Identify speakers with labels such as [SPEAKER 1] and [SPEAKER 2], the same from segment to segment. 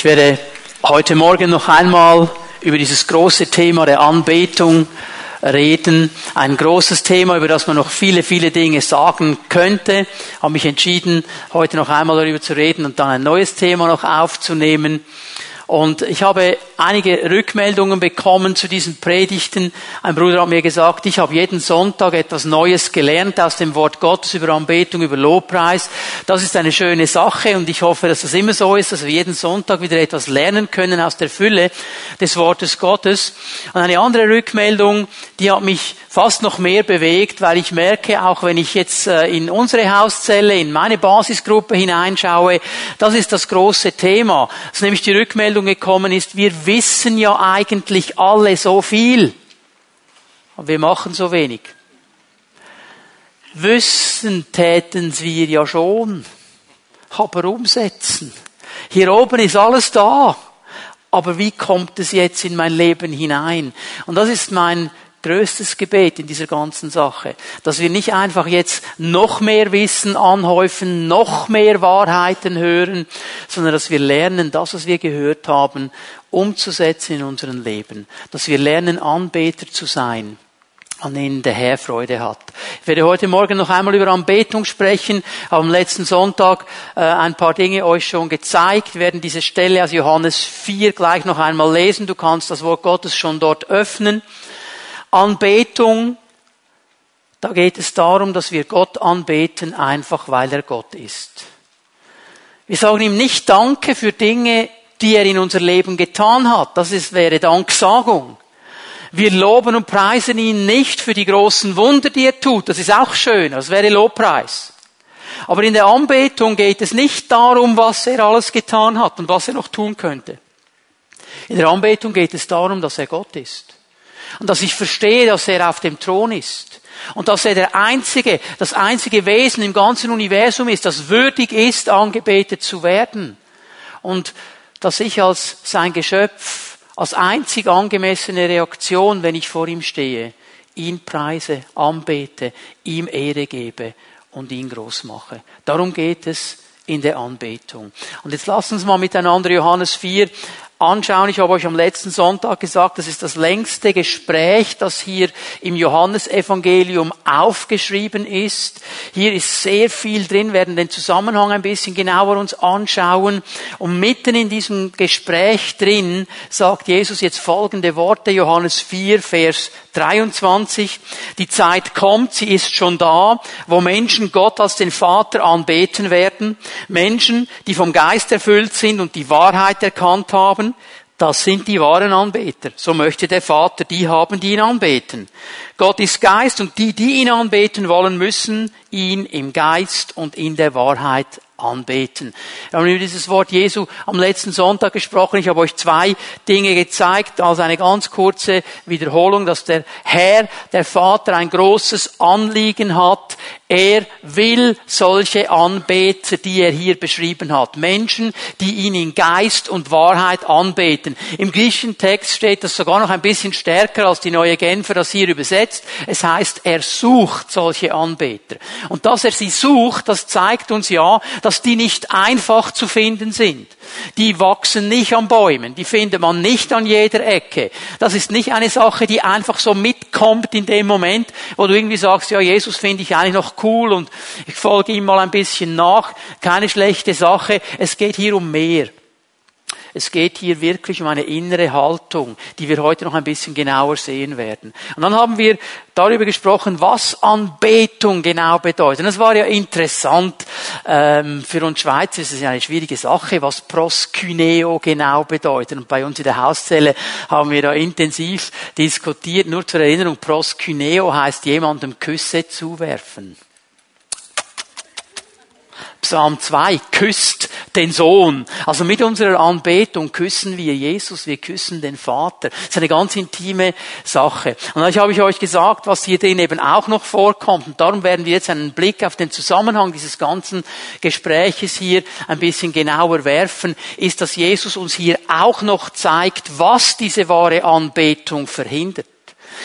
[SPEAKER 1] Ich werde heute Morgen noch einmal über dieses große Thema der Anbetung reden. Ein großes Thema, über das man noch viele, viele Dinge sagen könnte. Ich habe mich entschieden, heute noch einmal darüber zu reden und dann ein neues Thema noch aufzunehmen. Und ich habe einige Rückmeldungen bekommen zu diesen Predigten. Ein Bruder hat mir gesagt, ich habe jeden Sonntag etwas Neues gelernt aus dem Wort Gottes über Anbetung, über Lobpreis. Das ist eine schöne Sache und ich hoffe, dass das immer so ist, dass wir jeden Sonntag wieder etwas lernen können aus der Fülle des Wortes Gottes. Und eine andere Rückmeldung, die hat mich fast noch mehr bewegt, weil ich merke, auch wenn ich jetzt äh, in unsere Hauszelle, in meine Basisgruppe hineinschaue, das ist das große Thema. Das ist nämlich die Rückmeldung gekommen ist, wir wissen ja eigentlich alle so viel, aber wir machen so wenig. Wissen täten wir ja schon, aber umsetzen. Hier oben ist alles da. Aber wie kommt es jetzt in mein Leben hinein? Und das ist mein größtes Gebet in dieser ganzen Sache, dass wir nicht einfach jetzt noch mehr Wissen anhäufen, noch mehr Wahrheiten hören, sondern dass wir lernen, das, was wir gehört haben, umzusetzen in unserem Leben, dass wir lernen, Anbeter zu sein an denen der Herr Freude hat. Ich werde heute Morgen noch einmal über Anbetung sprechen. Am letzten Sonntag äh, ein paar Dinge euch schon gezeigt. Wir werden diese Stelle aus Johannes 4 gleich noch einmal lesen. Du kannst das Wort Gottes schon dort öffnen. Anbetung, da geht es darum, dass wir Gott anbeten, einfach weil er Gott ist. Wir sagen ihm nicht Danke für Dinge, die er in unser Leben getan hat. Das ist, wäre Danksagung. Wir loben und preisen ihn nicht für die großen Wunder, die er tut. Das ist auch schön. Das wäre Lobpreis. Aber in der Anbetung geht es nicht darum, was er alles getan hat und was er noch tun könnte. In der Anbetung geht es darum, dass er Gott ist. Und dass ich verstehe, dass er auf dem Thron ist. Und dass er der einzige, das einzige Wesen im ganzen Universum ist, das würdig ist, angebetet zu werden. Und dass ich als sein Geschöpf, als einzig angemessene Reaktion, wenn ich vor ihm stehe, ihn preise, anbete, ihm Ehre gebe und ihn groß mache. Darum geht es in der Anbetung. Und jetzt lassen uns mal miteinander Johannes 4 anschauen. Ich habe euch am letzten Sonntag gesagt, das ist das längste Gespräch, das hier im Johannesevangelium aufgeschrieben ist. Hier ist sehr viel drin, wir werden den Zusammenhang ein bisschen genauer uns anschauen. Und mitten in diesem Gespräch drin sagt Jesus jetzt folgende Worte, Johannes 4, Vers 23. Die Zeit kommt, sie ist schon da, wo Menschen Gott als den Vater anbeten werden. Menschen, die vom Geist erfüllt sind und die Wahrheit erkannt haben. Das sind die wahren Anbeter. So möchte der Vater die haben, die ihn anbeten. Gott ist Geist und die, die ihn anbeten wollen, müssen ihn im Geist und in der Wahrheit anbeten. Wir haben über dieses Wort Jesu am letzten Sonntag gesprochen. Ich habe euch zwei Dinge gezeigt, als eine ganz kurze Wiederholung, dass der Herr, der Vater, ein großes Anliegen hat. Er will solche Anbeter, die er hier beschrieben hat. Menschen, die ihn in Geist und Wahrheit anbeten. Im griechischen Text steht das sogar noch ein bisschen stärker als die neue Genfer das hier übersetzt. Es heißt, er sucht solche Anbeter. Und dass er sie sucht, das zeigt uns ja, dass die nicht einfach zu finden sind. Die wachsen nicht an Bäumen, die findet man nicht an jeder Ecke. Das ist nicht eine Sache, die einfach so mitkommt in dem Moment, wo du irgendwie sagst, ja, Jesus finde ich eigentlich noch cool und ich folge ihm mal ein bisschen nach. Keine schlechte Sache. Es geht hier um mehr. Es geht hier wirklich um eine innere Haltung, die wir heute noch ein bisschen genauer sehen werden. Und dann haben wir darüber gesprochen, was Anbetung genau bedeutet. Und das war ja interessant. Ähm, für uns Schweizer ist es ja eine schwierige Sache, was Proskyneo genau bedeutet. Und bei uns in der Hauszelle haben wir da intensiv diskutiert. Nur zur Erinnerung, Proskyneo heißt jemandem Küsse zuwerfen. Psalm 2, küsst den Sohn. Also mit unserer Anbetung küssen wir Jesus, wir küssen den Vater. Das ist eine ganz intime Sache. Und dann habe ich euch gesagt, was hier drin eben auch noch vorkommt. Und darum werden wir jetzt einen Blick auf den Zusammenhang dieses ganzen Gespräches hier ein bisschen genauer werfen, ist, dass Jesus uns hier auch noch zeigt, was diese wahre Anbetung verhindert.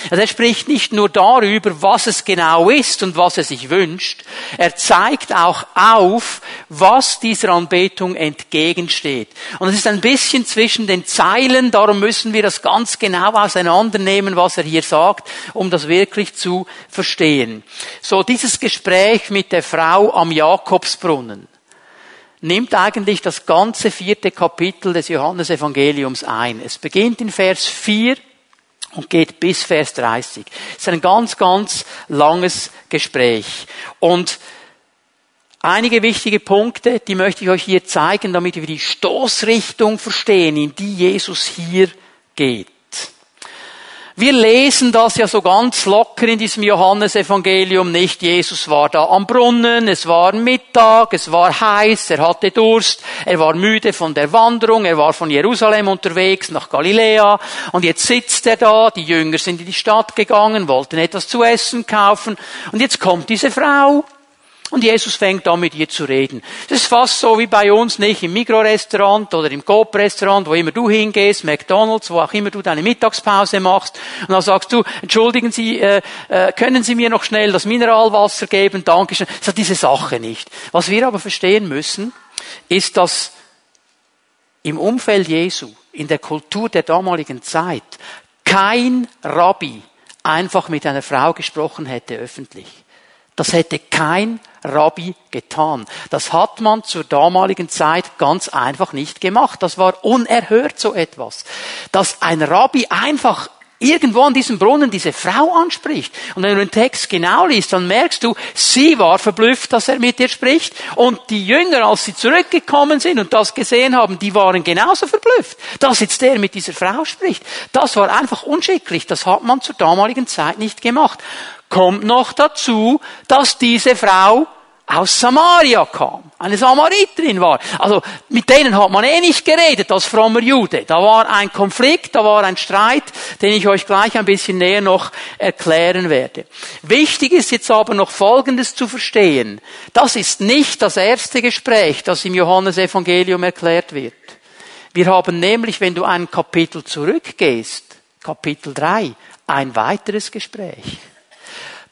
[SPEAKER 1] Also er spricht nicht nur darüber, was es genau ist und was er sich wünscht, er zeigt auch auf, was dieser Anbetung entgegensteht. Und es ist ein bisschen zwischen den Zeilen, darum müssen wir das ganz genau auseinandernehmen, was er hier sagt, um das wirklich zu verstehen. So dieses Gespräch mit der Frau am Jakobsbrunnen nimmt eigentlich das ganze vierte Kapitel des Johannesevangeliums ein. Es beginnt in Vers 4 und geht bis Vers 30. Es ist ein ganz, ganz langes Gespräch. Und einige wichtige Punkte, die möchte ich euch hier zeigen, damit wir die Stoßrichtung verstehen, in die Jesus hier geht. Wir lesen das ja so ganz locker in diesem Johannesevangelium nicht. Jesus war da am Brunnen, es war Mittag, es war heiß, er hatte Durst, er war müde von der Wanderung, er war von Jerusalem unterwegs nach Galiläa. Und jetzt sitzt er da, die Jünger sind in die Stadt gegangen, wollten etwas zu essen kaufen. Und jetzt kommt diese Frau und Jesus fängt an, mit ihr zu reden. Das ist fast so wie bei uns, nicht im Mikrorestaurant oder im Coop-Restaurant, wo immer du hingehst, McDonalds, wo auch immer du deine Mittagspause machst. Und dann sagst du, entschuldigen Sie, äh, äh, können Sie mir noch schnell das Mineralwasser geben? Dankeschön. Das hat diese Sache nicht. Was wir aber verstehen müssen, ist, dass im Umfeld Jesu, in der Kultur der damaligen Zeit, kein Rabbi einfach mit einer Frau gesprochen hätte öffentlich. Das hätte kein Rabbi getan. Das hat man zur damaligen Zeit ganz einfach nicht gemacht. Das war unerhört so etwas. Dass ein Rabbi einfach irgendwo an diesem Brunnen diese Frau anspricht. Und wenn du den Text genau liest, dann merkst du, sie war verblüfft, dass er mit ihr spricht. Und die Jünger, als sie zurückgekommen sind und das gesehen haben, die waren genauso verblüfft, dass jetzt der mit dieser Frau spricht. Das war einfach unschicklich. Das hat man zur damaligen Zeit nicht gemacht. Kommt noch dazu, dass diese Frau aus Samaria kam, eine Samariterin war. Also mit denen hat man eh nicht geredet als frommer Jude. Da war ein Konflikt, da war ein Streit, den ich euch gleich ein bisschen näher noch erklären werde. Wichtig ist jetzt aber noch Folgendes zu verstehen. Das ist nicht das erste Gespräch, das im Johannesevangelium erklärt wird. Wir haben nämlich, wenn du ein Kapitel zurückgehst, Kapitel 3, ein weiteres Gespräch.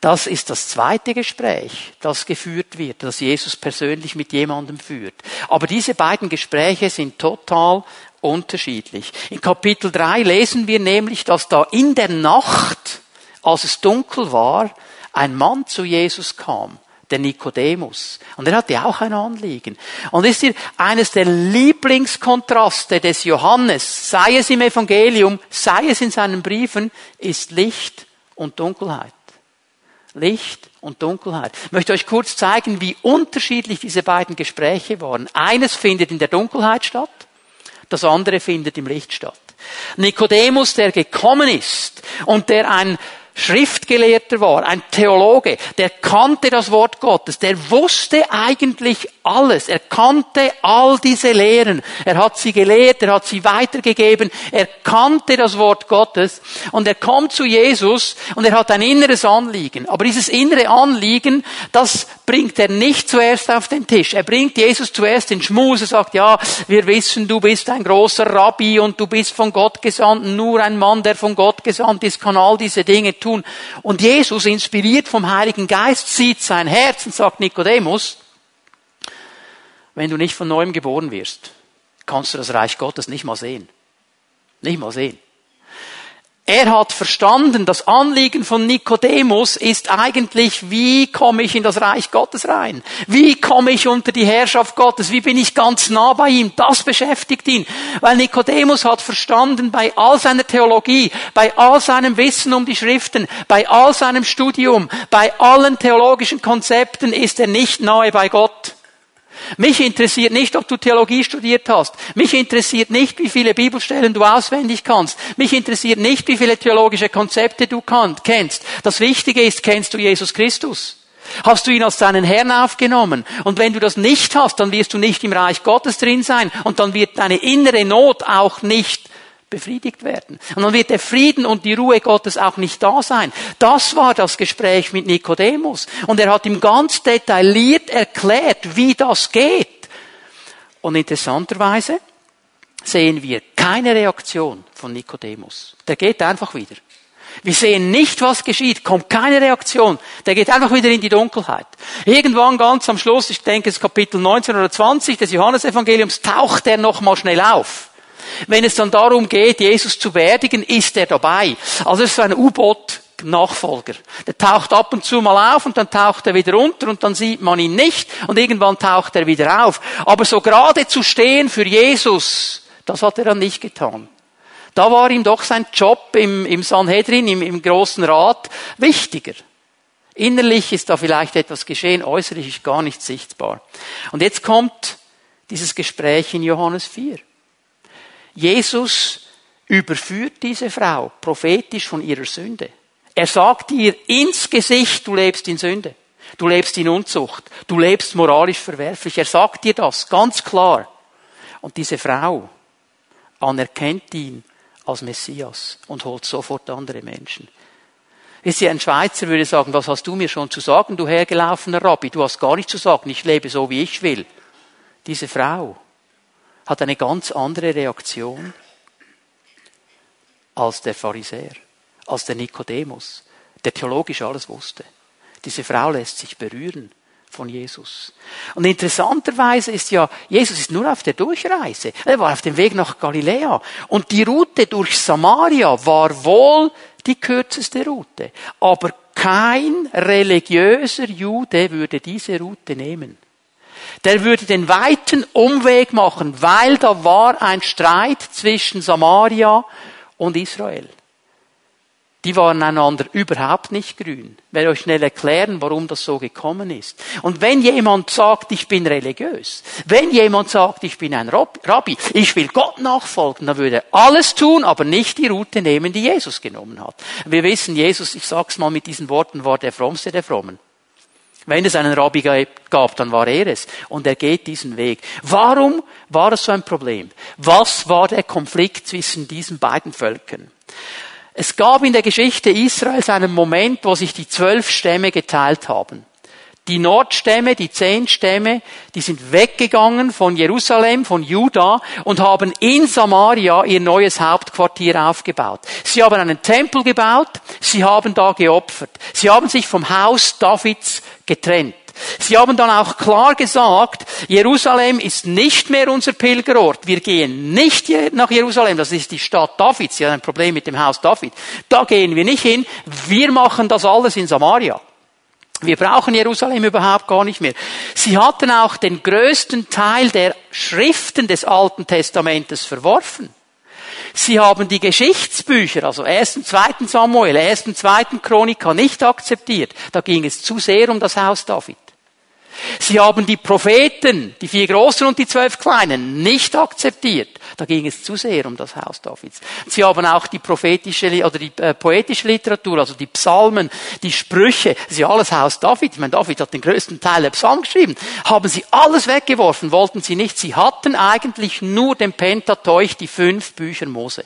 [SPEAKER 1] Das ist das zweite Gespräch, das geführt wird, das Jesus persönlich mit jemandem führt. Aber diese beiden Gespräche sind total unterschiedlich. In Kapitel 3 lesen wir nämlich, dass da in der Nacht, als es dunkel war, ein Mann zu Jesus kam, der Nikodemus. Und er hatte auch ein Anliegen. Und ist hier eines der Lieblingskontraste des Johannes, sei es im Evangelium, sei es in seinen Briefen, ist Licht und Dunkelheit. Licht und Dunkelheit. Ich möchte euch kurz zeigen, wie unterschiedlich diese beiden Gespräche waren. Eines findet in der Dunkelheit statt, das andere findet im Licht statt. Nikodemus, der gekommen ist und der ein Schriftgelehrter war, ein Theologe, der kannte das Wort Gottes, der wusste eigentlich alles, er kannte all diese Lehren, er hat sie gelehrt, er hat sie weitergegeben, er kannte das Wort Gottes und er kommt zu Jesus und er hat ein inneres Anliegen. Aber dieses innere Anliegen, das bringt er nicht zuerst auf den Tisch. Er bringt Jesus zuerst in Schmus, er sagt, ja, wir wissen, du bist ein großer Rabbi und du bist von Gott gesandt, nur ein Mann, der von Gott gesandt ist, kann all diese Dinge tun. Und Jesus, inspiriert vom Heiligen Geist, sieht sein Herz und sagt Nikodemus, wenn du nicht von neuem geboren wirst, kannst du das Reich Gottes nicht mal sehen. Nicht mal sehen. Er hat verstanden, das Anliegen von Nikodemus ist eigentlich, wie komme ich in das Reich Gottes rein? Wie komme ich unter die Herrschaft Gottes? Wie bin ich ganz nah bei ihm? Das beschäftigt ihn. Weil Nikodemus hat verstanden, bei all seiner Theologie, bei all seinem Wissen um die Schriften, bei all seinem Studium, bei allen theologischen Konzepten ist er nicht nahe bei Gott. Mich interessiert nicht, ob du Theologie studiert hast. Mich interessiert nicht, wie viele Bibelstellen du auswendig kannst. Mich interessiert nicht, wie viele theologische Konzepte du kennst. Das Wichtige ist, kennst du Jesus Christus? Hast du ihn als deinen Herrn aufgenommen? Und wenn du das nicht hast, dann wirst du nicht im Reich Gottes drin sein und dann wird deine innere Not auch nicht befriedigt werden. Und dann wird der Frieden und die Ruhe Gottes auch nicht da sein. Das war das Gespräch mit Nikodemus. Und er hat ihm ganz detailliert erklärt, wie das geht. Und interessanterweise sehen wir keine Reaktion von Nikodemus. Der geht einfach wieder. Wir sehen nicht, was geschieht, kommt keine Reaktion. Der geht einfach wieder in die Dunkelheit. Irgendwann ganz am Schluss, ich denke es Kapitel 19 oder 20 des Johannesevangeliums, taucht er nochmal schnell auf. Wenn es dann darum geht, Jesus zu beerdigen, ist er dabei. Also es ist so ein U-Boot Nachfolger. Der taucht ab und zu mal auf und dann taucht er wieder unter und dann sieht man ihn nicht und irgendwann taucht er wieder auf. Aber so gerade zu stehen für Jesus, das hat er dann nicht getan. Da war ihm doch sein Job im, im Sanhedrin, im, im großen Rat, wichtiger. Innerlich ist da vielleicht etwas geschehen, äußerlich ist gar nicht sichtbar. Und jetzt kommt dieses Gespräch in Johannes 4. Jesus überführt diese Frau prophetisch von ihrer Sünde. Er sagt ihr ins Gesicht, du lebst in Sünde. Du lebst in Unzucht. Du lebst moralisch verwerflich. Er sagt dir das ganz klar. Und diese Frau anerkennt ihn als Messias und holt sofort andere Menschen. Wisst ihr, ein Schweizer würde sagen, was hast du mir schon zu sagen, du hergelaufener Rabbi? Du hast gar nichts zu sagen, ich lebe so, wie ich will. Diese Frau hat eine ganz andere Reaktion als der Pharisäer als der Nikodemus, der theologisch alles wusste. Diese Frau lässt sich berühren von Jesus. Und interessanterweise ist ja, Jesus ist nur auf der Durchreise. Er war auf dem Weg nach Galiläa. Und die Route durch Samaria war wohl die kürzeste Route. Aber kein religiöser Jude würde diese Route nehmen. Der würde den weiten Umweg machen, weil da war ein Streit zwischen Samaria und Israel die waren einander überhaupt nicht grün. Ich werde euch schnell erklären, warum das so gekommen ist. Und wenn jemand sagt, ich bin religiös, wenn jemand sagt, ich bin ein Rabbi, ich will Gott nachfolgen, dann würde er alles tun, aber nicht die Route nehmen, die Jesus genommen hat. Wir wissen, Jesus, ich sag's mal mit diesen Worten, war der frommste der Frommen. Wenn es einen Rabbi gab, dann war er es. Und er geht diesen Weg. Warum war es so ein Problem? Was war der Konflikt zwischen diesen beiden Völkern? Es gab in der Geschichte Israels einen Moment, wo sich die zwölf Stämme geteilt haben. Die Nordstämme, die zehn Stämme, die sind weggegangen von Jerusalem, von Juda und haben in Samaria ihr neues Hauptquartier aufgebaut. Sie haben einen Tempel gebaut, sie haben da geopfert. Sie haben sich vom Haus Davids getrennt. Sie haben dann auch klar gesagt, Jerusalem ist nicht mehr unser Pilgerort. Wir gehen nicht nach Jerusalem. Das ist die Stadt Davids. Sie hat ein Problem mit dem Haus David. Da gehen wir nicht hin. Wir machen das alles in Samaria. Wir brauchen Jerusalem überhaupt gar nicht mehr. Sie hatten auch den größten Teil der Schriften des Alten Testamentes verworfen. Sie haben die Geschichtsbücher, also 1. und 2. Samuel, 1. und 2. Chronika nicht akzeptiert. Da ging es zu sehr um das Haus David. Sie haben die Propheten, die vier großen und die zwölf kleinen, nicht akzeptiert. Da ging es zu sehr um das Haus Davids. Sie haben auch die prophetische oder die äh, poetische Literatur, also die Psalmen, die Sprüche, das ist ja alles Haus David. Ich meine, David hat den größten Teil der Psalmen geschrieben. Haben sie alles weggeworfen, wollten sie nicht. Sie hatten eigentlich nur den Pentateuch, die fünf Bücher Mose.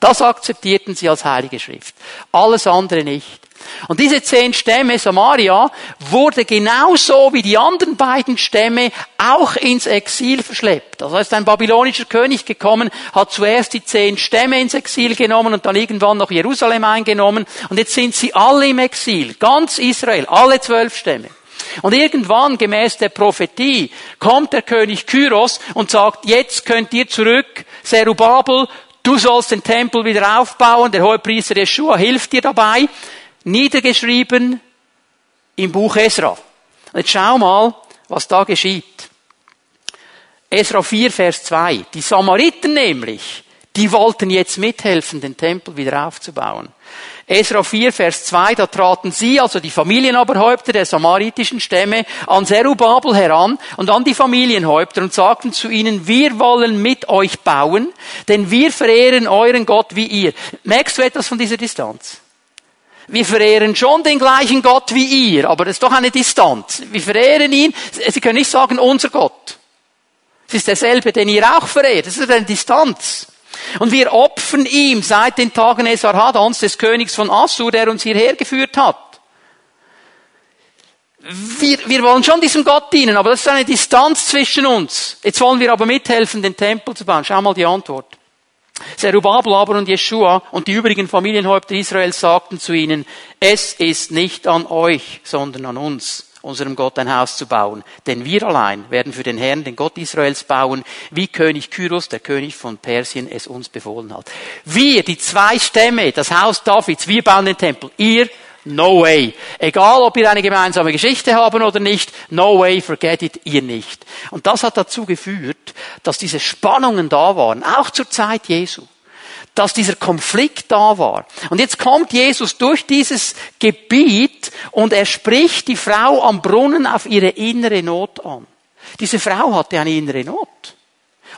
[SPEAKER 1] Das akzeptierten sie als heilige Schrift. Alles andere nicht. Und diese zehn Stämme Samaria wurde genauso wie die anderen beiden Stämme auch ins Exil verschleppt. Das heißt, ein babylonischer König gekommen, hat zuerst die zehn Stämme ins Exil genommen und dann irgendwann noch Jerusalem eingenommen. Und jetzt sind sie alle im Exil. Ganz Israel, alle zwölf Stämme. Und irgendwann, gemäß der Prophetie, kommt der König Kyros und sagt, jetzt könnt ihr zurück, Serubabel, du sollst den Tempel wieder aufbauen, der Hohepriester Yeshua hilft dir dabei niedergeschrieben im Buch Esra. Jetzt schau mal, was da geschieht. Esra 4, Vers 2. Die Samariten nämlich, die wollten jetzt mithelfen, den Tempel wieder aufzubauen. Esra 4, Vers 2, da traten sie, also die Familienoberhäupter der samaritischen Stämme, an Zerubabel heran und an die Familienhäupter und sagten zu ihnen, wir wollen mit euch bauen, denn wir verehren euren Gott wie ihr. Merkst du etwas von dieser Distanz? Wir verehren schon den gleichen Gott wie ihr, aber das ist doch eine Distanz. Wir verehren ihn. Sie können nicht sagen, unser Gott. Es ist derselbe, den ihr auch verehrt. Das ist eine Distanz. Und wir opfern ihm seit den Tagen Esarhadons, des Königs von Assur, der uns hierher geführt hat. Wir, wir wollen schon diesem Gott dienen, aber das ist eine Distanz zwischen uns. Jetzt wollen wir aber mithelfen, den Tempel zu bauen. Schau mal die Antwort. Zerubabel aber und Jeschua und die übrigen Familienhäupter Israels sagten zu ihnen, es ist nicht an euch, sondern an uns, unserem Gott ein Haus zu bauen. Denn wir allein werden für den Herrn, den Gott Israels, bauen, wie König Kyros, der König von Persien, es uns befohlen hat. Wir, die zwei Stämme, das Haus Davids, wir bauen den Tempel. Ihr No way. Egal, ob wir eine gemeinsame Geschichte haben oder nicht, no way, forget it, ihr nicht. Und das hat dazu geführt, dass diese Spannungen da waren, auch zur Zeit Jesu dass dieser Konflikt da war. Und jetzt kommt Jesus durch dieses Gebiet und er spricht die Frau am Brunnen auf ihre innere Not an. Diese Frau hatte eine innere Not.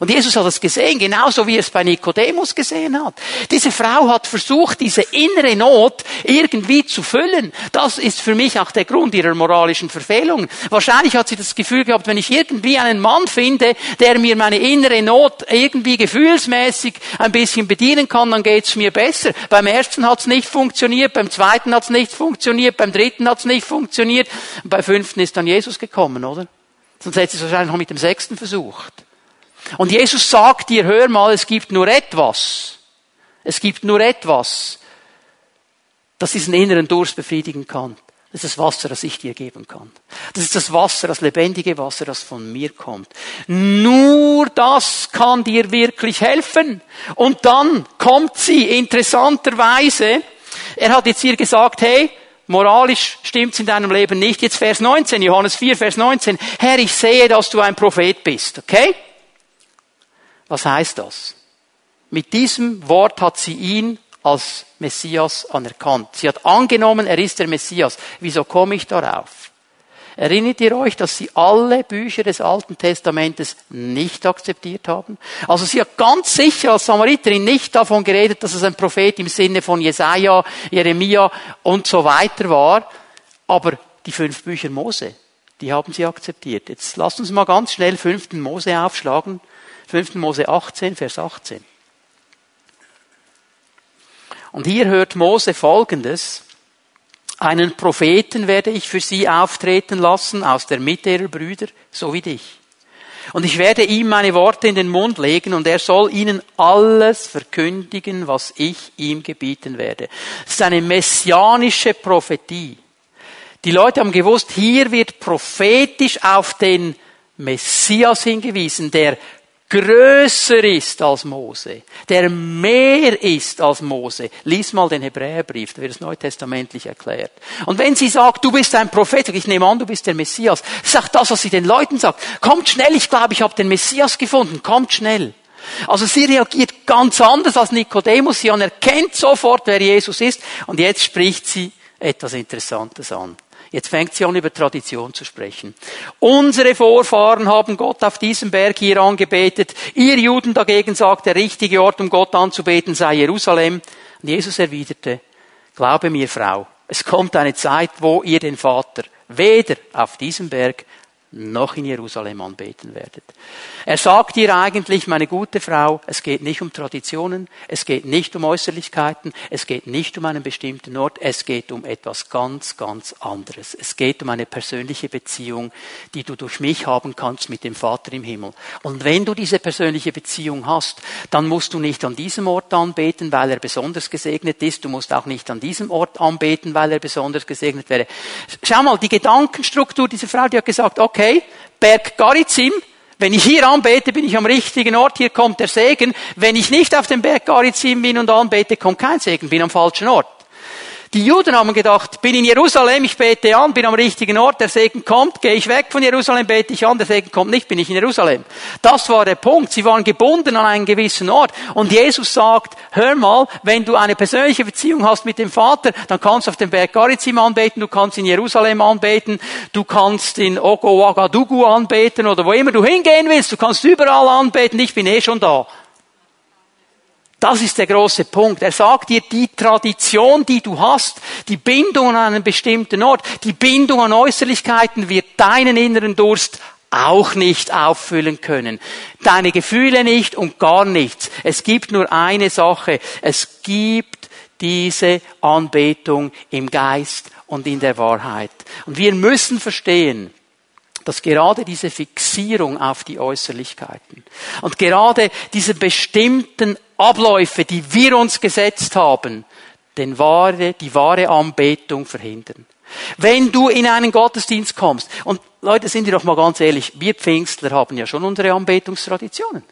[SPEAKER 1] Und Jesus hat es gesehen, genauso wie er es bei Nikodemus gesehen hat. Diese Frau hat versucht, diese innere Not irgendwie zu füllen. Das ist für mich auch der Grund ihrer moralischen Verfehlung. Wahrscheinlich hat sie das Gefühl gehabt, wenn ich irgendwie einen Mann finde, der mir meine innere Not irgendwie gefühlsmäßig ein bisschen bedienen kann, dann geht's mir besser. Beim ersten hat's nicht funktioniert, beim zweiten hat's nicht funktioniert, beim dritten hat's nicht funktioniert. Und bei fünften ist dann Jesus gekommen, oder? Sonst hätte sie es wahrscheinlich noch mit dem sechsten versucht. Und Jesus sagt dir, hör mal, es gibt nur etwas. Es gibt nur etwas, das diesen inneren Durst befriedigen kann. Das ist das Wasser, das ich dir geben kann. Das ist das Wasser, das lebendige Wasser, das von mir kommt. Nur das kann dir wirklich helfen. Und dann kommt sie interessanterweise. Er hat jetzt hier gesagt, hey, moralisch stimmt's in deinem Leben nicht. Jetzt Vers 19, Johannes 4, Vers 19. Herr, ich sehe, dass du ein Prophet bist. Okay? Was heißt das? Mit diesem Wort hat sie ihn als Messias anerkannt. Sie hat angenommen, er ist der Messias. Wieso komme ich darauf? Erinnert ihr euch, dass sie alle Bücher des Alten Testamentes nicht akzeptiert haben? Also sie hat ganz sicher als Samariterin nicht davon geredet, dass es ein Prophet im Sinne von Jesaja, Jeremia und so weiter war. Aber die fünf Bücher Mose, die haben sie akzeptiert. Jetzt lasst uns mal ganz schnell fünften Mose aufschlagen. 5. Mose 18, Vers 18. Und hier hört Mose Folgendes. Einen Propheten werde ich für sie auftreten lassen aus der Mitte ihrer Brüder, so wie dich. Und ich werde ihm meine Worte in den Mund legen und er soll ihnen alles verkündigen, was ich ihm gebieten werde. Es ist eine messianische Prophetie. Die Leute haben gewusst, hier wird prophetisch auf den Messias hingewiesen, der größer ist als Mose, der mehr ist als Mose. Lies mal den Hebräerbrief, da wird es neutestamentlich erklärt. Und wenn sie sagt, du bist ein Prophet, ich nehme an, du bist der Messias, sagt das, was sie den Leuten sagt. Kommt schnell, ich glaube, ich habe den Messias gefunden, kommt schnell. Also sie reagiert ganz anders als Nikodemus, sie anerkennt sofort, wer Jesus ist, und jetzt spricht sie etwas Interessantes an. Jetzt fängt sie an, über Tradition zu sprechen. Unsere Vorfahren haben Gott auf diesem Berg hier angebetet. Ihr Juden dagegen sagt, der richtige Ort, um Gott anzubeten, sei Jerusalem. Und Jesus erwiderte, glaube mir, Frau, es kommt eine Zeit, wo ihr den Vater weder auf diesem Berg noch in Jerusalem anbeten werdet. Er sagt dir eigentlich, meine gute Frau, es geht nicht um Traditionen, es geht nicht um Äußerlichkeiten, es geht nicht um einen bestimmten Ort, es geht um etwas ganz, ganz anderes. Es geht um eine persönliche Beziehung, die du durch mich haben kannst mit dem Vater im Himmel. Und wenn du diese persönliche Beziehung hast, dann musst du nicht an diesem Ort anbeten, weil er besonders gesegnet ist. Du musst auch nicht an diesem Ort anbeten, weil er besonders gesegnet wäre. Schau mal, die Gedankenstruktur dieser Frau, die hat gesagt, okay, okay, Berg Garizim, wenn ich hier anbete, bin ich am richtigen Ort, hier kommt der Segen. Wenn ich nicht auf dem Berg Garizim bin und anbete, kommt kein Segen, bin am falschen Ort. Die Juden haben gedacht, bin in Jerusalem, ich bete an, bin am richtigen Ort, der Segen kommt, gehe ich weg von Jerusalem, bete ich an, der Segen kommt nicht, bin ich in Jerusalem. Das war der Punkt. Sie waren gebunden an einen gewissen Ort. Und Jesus sagt, hör mal, wenn du eine persönliche Beziehung hast mit dem Vater, dann kannst du auf dem Berg Garizim anbeten, du kannst in Jerusalem anbeten, du kannst in Ogo Ouagadougou anbeten oder wo immer du hingehen willst, du kannst überall anbeten, ich bin eh schon da. Das ist der große Punkt. Er sagt dir, die Tradition, die du hast, die Bindung an einen bestimmten Ort, die Bindung an Äußerlichkeiten wird deinen inneren Durst auch nicht auffüllen können. Deine Gefühle nicht und gar nichts. Es gibt nur eine Sache. Es gibt diese Anbetung im Geist und in der Wahrheit. Und wir müssen verstehen, dass gerade diese Fixierung auf die Äußerlichkeiten und gerade diese bestimmten Abläufe, die wir uns gesetzt haben, den wahre, die wahre Anbetung verhindern. Wenn du in einen Gottesdienst kommst, und Leute, sind wir doch mal ganz ehrlich, wir Pfingstler haben ja schon unsere Anbetungstraditionen.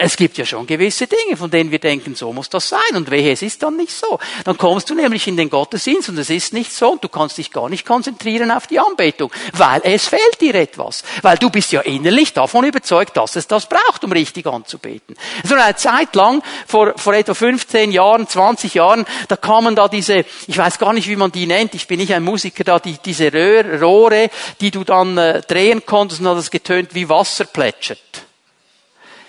[SPEAKER 1] Es gibt ja schon gewisse Dinge, von denen wir denken, so muss das sein. Und wehe, es ist dann nicht so. Dann kommst du nämlich in den Gottesdienst und es ist nicht so und du kannst dich gar nicht konzentrieren auf die Anbetung, weil es fehlt dir etwas. Weil du bist ja innerlich davon überzeugt, dass es das braucht, um richtig anzubeten. So eine Zeit lang, vor, vor etwa 15 Jahren, 20 Jahren, da kamen da diese, ich weiß gar nicht, wie man die nennt, ich bin nicht ein Musiker, da die, diese Röhr, Rohre, die du dann äh, drehen konntest und hat das getönt wie Wasser plätschert.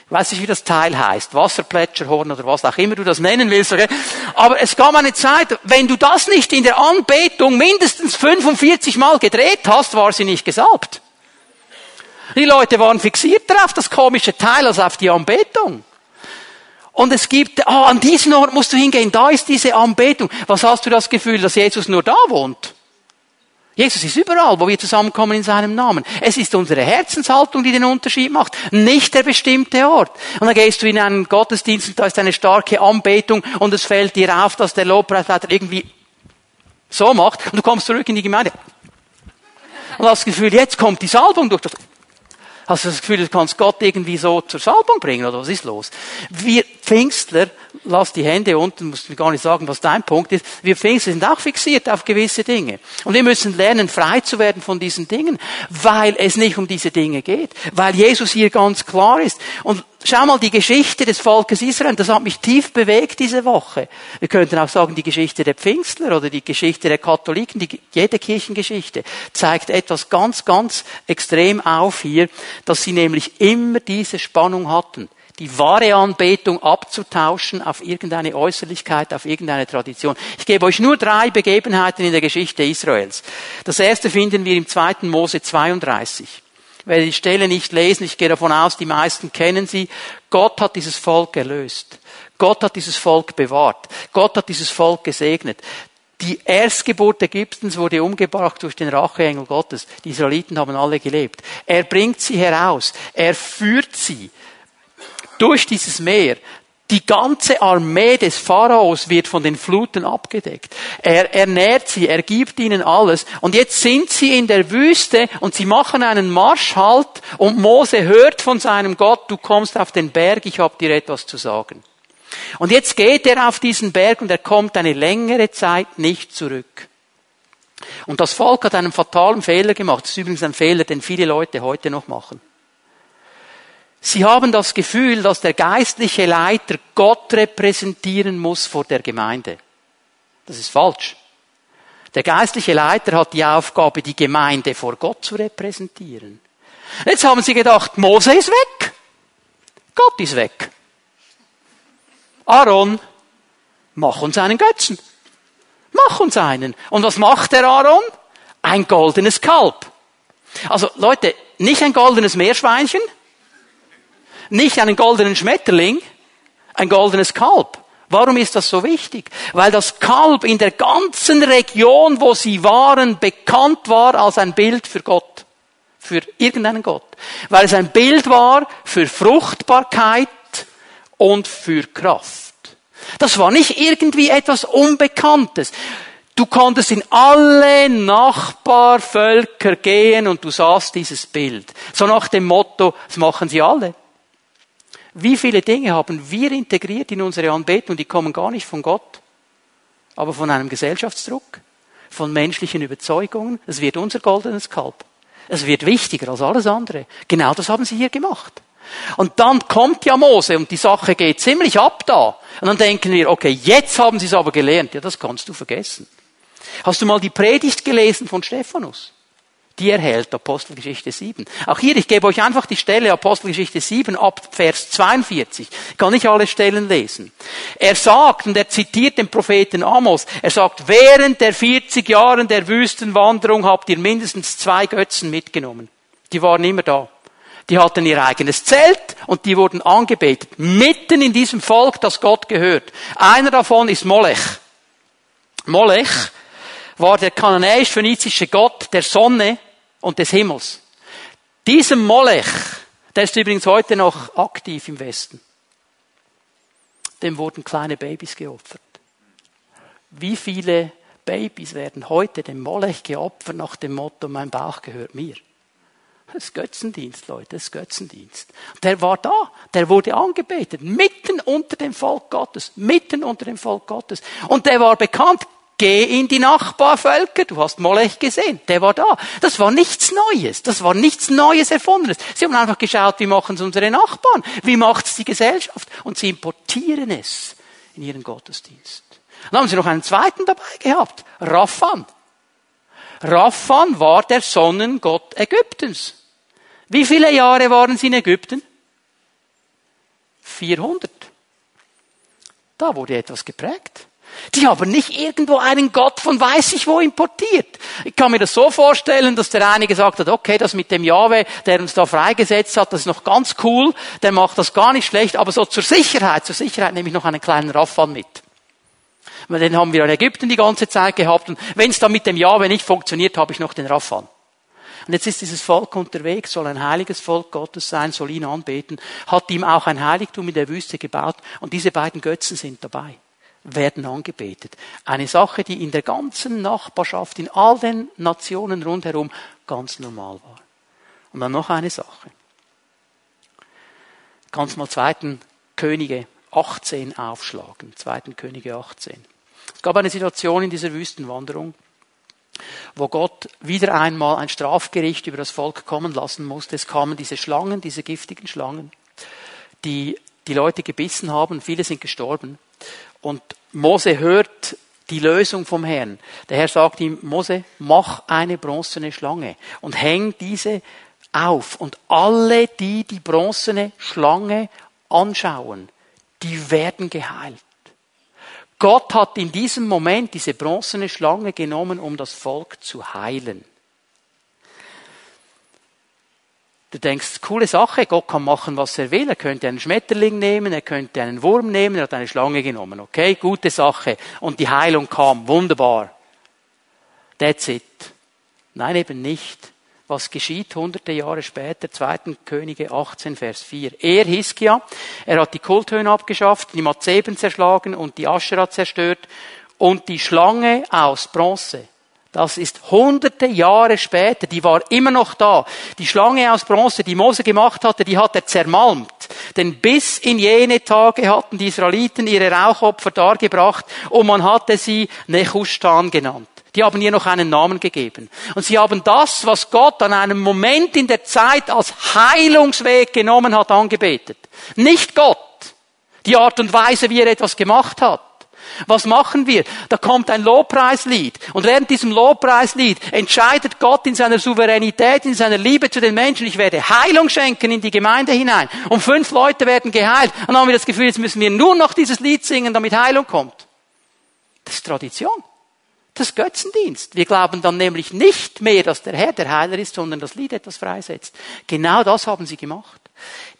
[SPEAKER 1] Weiß nicht, wie das Teil heißt. Wasserplätscherhorn oder was auch immer du das nennen willst. Okay? Aber es gab eine Zeit, wenn du das nicht in der Anbetung mindestens 45 Mal gedreht hast, war sie nicht gesalbt. Die Leute waren fixierter auf das komische Teil als auf die Anbetung. Und es gibt, ah, an diesen Ort musst du hingehen, da ist diese Anbetung. Was hast du das Gefühl, dass Jesus nur da wohnt? Jesus ist überall, wo wir zusammenkommen in seinem Namen. Es ist unsere Herzenshaltung, die den Unterschied macht, nicht der bestimmte Ort. Und dann gehst du in einen Gottesdienst und da ist eine starke Anbetung und es fällt dir auf, dass der Lobpreisleiter irgendwie so macht und du kommst zurück in die Gemeinde. Und hast das Gefühl, jetzt kommt die Salbung durch das Hast du das Gefühl, du kannst Gott irgendwie so zur Salbung bringen oder was ist los? Wir Pfingstler, lass die Hände unten, musst mir gar nicht sagen, was dein Punkt ist. Wir Pfingstler sind auch fixiert auf gewisse Dinge. Und wir müssen lernen, frei zu werden von diesen Dingen, weil es nicht um diese Dinge geht. Weil Jesus hier ganz klar ist. Und Schau mal die Geschichte des Volkes Israel, das hat mich tief bewegt diese Woche. Wir könnten auch sagen, die Geschichte der Pfingstler oder die Geschichte der Katholiken, die, jede Kirchengeschichte zeigt etwas ganz, ganz extrem auf hier, dass sie nämlich immer diese Spannung hatten die wahre Anbetung abzutauschen auf irgendeine Äußerlichkeit, auf irgendeine Tradition. Ich gebe euch nur drei Begebenheiten in der Geschichte Israels. Das erste finden wir im 2. Mose 32 werde die Stelle nicht lesen. Ich gehe davon aus, die meisten kennen sie. Gott hat dieses Volk erlöst. Gott hat dieses Volk bewahrt. Gott hat dieses Volk gesegnet. Die Erstgeburt Ägyptens wurde umgebracht durch den Racheengel Gottes. Die Israeliten haben alle gelebt. Er bringt sie heraus. Er führt sie durch dieses Meer. Die ganze Armee des Pharaos wird von den Fluten abgedeckt. Er ernährt sie, er gibt ihnen alles. Und jetzt sind sie in der Wüste und sie machen einen Marschhalt und Mose hört von seinem Gott, du kommst auf den Berg, ich habe dir etwas zu sagen. Und jetzt geht er auf diesen Berg und er kommt eine längere Zeit nicht zurück. Und das Volk hat einen fatalen Fehler gemacht. Das ist übrigens ein Fehler, den viele Leute heute noch machen. Sie haben das Gefühl, dass der geistliche Leiter Gott repräsentieren muss vor der Gemeinde. Das ist falsch. Der geistliche Leiter hat die Aufgabe, die Gemeinde vor Gott zu repräsentieren. Jetzt haben sie gedacht, Mose ist weg. Gott ist weg. Aaron, mach uns einen Götzen. Mach uns einen. Und was macht der Aaron? Ein goldenes Kalb. Also Leute, nicht ein goldenes Meerschweinchen, nicht einen goldenen Schmetterling, ein goldenes Kalb. Warum ist das so wichtig? Weil das Kalb in der ganzen Region, wo sie waren, bekannt war als ein Bild für Gott. Für irgendeinen Gott. Weil es ein Bild war für Fruchtbarkeit und für Kraft. Das war nicht irgendwie etwas Unbekanntes. Du konntest in alle Nachbarvölker gehen und du sahst dieses Bild. So nach dem Motto, das machen sie alle. Wie viele Dinge haben wir integriert in unsere Anbetung, die kommen gar nicht von Gott, aber von einem Gesellschaftsdruck, von menschlichen Überzeugungen. Es wird unser goldenes Kalb. Es wird wichtiger als alles andere. Genau das haben sie hier gemacht. Und dann kommt ja Mose und die Sache geht ziemlich ab da. Und dann denken wir, okay, jetzt haben sie es aber gelernt. Ja, das kannst du vergessen. Hast du mal die Predigt gelesen von Stephanus? Die erhält, Apostelgeschichte 7. Auch hier, ich gebe euch einfach die Stelle Apostelgeschichte 7 ab Vers 42. Ich kann nicht alle Stellen lesen. Er sagt, und er zitiert den Propheten Amos, er sagt, während der 40 Jahren der Wüstenwanderung habt ihr mindestens zwei Götzen mitgenommen. Die waren immer da. Die hatten ihr eigenes Zelt und die wurden angebetet. Mitten in diesem Volk, das Gott gehört. Einer davon ist Molech. Molech war der kananäisch-phönizische Gott der Sonne und des Himmels. Diesem Molech, der ist übrigens heute noch aktiv im Westen, dem wurden kleine Babys geopfert. Wie viele Babys werden heute dem Molech geopfert nach dem Motto, mein Bauch gehört mir? Das ist Götzendienst, Leute, das ist Götzendienst. Der war da, der wurde angebetet, mitten unter dem Volk Gottes, mitten unter dem Volk Gottes. Und der war bekannt, geh in die Nachbarvölker, du hast Molech gesehen, der war da. Das war nichts Neues, das war nichts Neues Erfundenes. Sie haben einfach geschaut, wie machen es unsere Nachbarn, wie macht es die Gesellschaft und sie importieren es in ihren Gottesdienst. Dann haben sie noch einen zweiten dabei gehabt, Raphan. Raphan war der Sonnengott Ägyptens. Wie viele Jahre waren sie in Ägypten? 400. Da wurde etwas geprägt. Die haben nicht irgendwo einen Gott von weiß ich wo importiert. Ich kann mir das so vorstellen, dass der eine gesagt hat, okay, das mit dem Jahwe, der uns da freigesetzt hat, das ist noch ganz cool, der macht das gar nicht schlecht, aber so zur Sicherheit, zur Sicherheit nehme ich noch einen kleinen Raffan mit. Den haben wir in Ägypten die ganze Zeit gehabt und wenn es dann mit dem Jahwe nicht funktioniert, habe ich noch den Raffan. Und jetzt ist dieses Volk unterwegs, soll ein heiliges Volk Gottes sein, soll ihn anbeten, hat ihm auch ein Heiligtum in der Wüste gebaut und diese beiden Götzen sind dabei werden angebetet. Eine Sache, die in der ganzen Nachbarschaft, in all den Nationen rundherum ganz normal war. Und dann noch eine Sache. Kannst mal zweiten Könige 18 aufschlagen. Zweiten Könige 18. Es gab eine Situation in dieser Wüstenwanderung, wo Gott wieder einmal ein Strafgericht über das Volk kommen lassen musste. Es kamen diese Schlangen, diese giftigen Schlangen, die die Leute gebissen haben. Viele sind gestorben. Und Mose hört die Lösung vom Herrn. Der Herr sagt ihm, Mose, mach eine bronzene Schlange und häng diese auf. Und alle, die die bronzene Schlange anschauen, die werden geheilt. Gott hat in diesem Moment diese bronzene Schlange genommen, um das Volk zu heilen. Du denkst, coole Sache, Gott kann machen, was er will. Er könnte einen Schmetterling nehmen, er könnte einen Wurm nehmen, er hat eine Schlange genommen. Okay, gute Sache. Und die Heilung kam, wunderbar. That's it. Nein, eben nicht. Was geschieht hunderte Jahre später, 2. Könige 18, Vers 4. Er, Hiskia, er hat die Kulthöhen abgeschafft, die Mazeben zerschlagen und die Aschera zerstört und die Schlange aus Bronze das ist hunderte Jahre später, die war immer noch da. Die Schlange aus Bronze, die Mose gemacht hatte, die hat er zermalmt. Denn bis in jene Tage hatten die Israeliten ihre Rauchopfer dargebracht und man hatte sie Nechushtan genannt. Die haben ihr noch einen Namen gegeben. Und sie haben das, was Gott an einem Moment in der Zeit als Heilungsweg genommen hat, angebetet. Nicht Gott. Die Art und Weise, wie er etwas gemacht hat. Was machen wir? Da kommt ein Lobpreislied. Und während diesem Lobpreislied entscheidet Gott in seiner Souveränität, in seiner Liebe zu den Menschen, ich werde Heilung schenken in die Gemeinde hinein. Und fünf Leute werden geheilt. Und dann haben wir das Gefühl, jetzt müssen wir nur noch dieses Lied singen, damit Heilung kommt. Das ist Tradition. Das ist Götzendienst. Wir glauben dann nämlich nicht mehr, dass der Herr der Heiler ist, sondern das Lied etwas freisetzt. Genau das haben sie gemacht.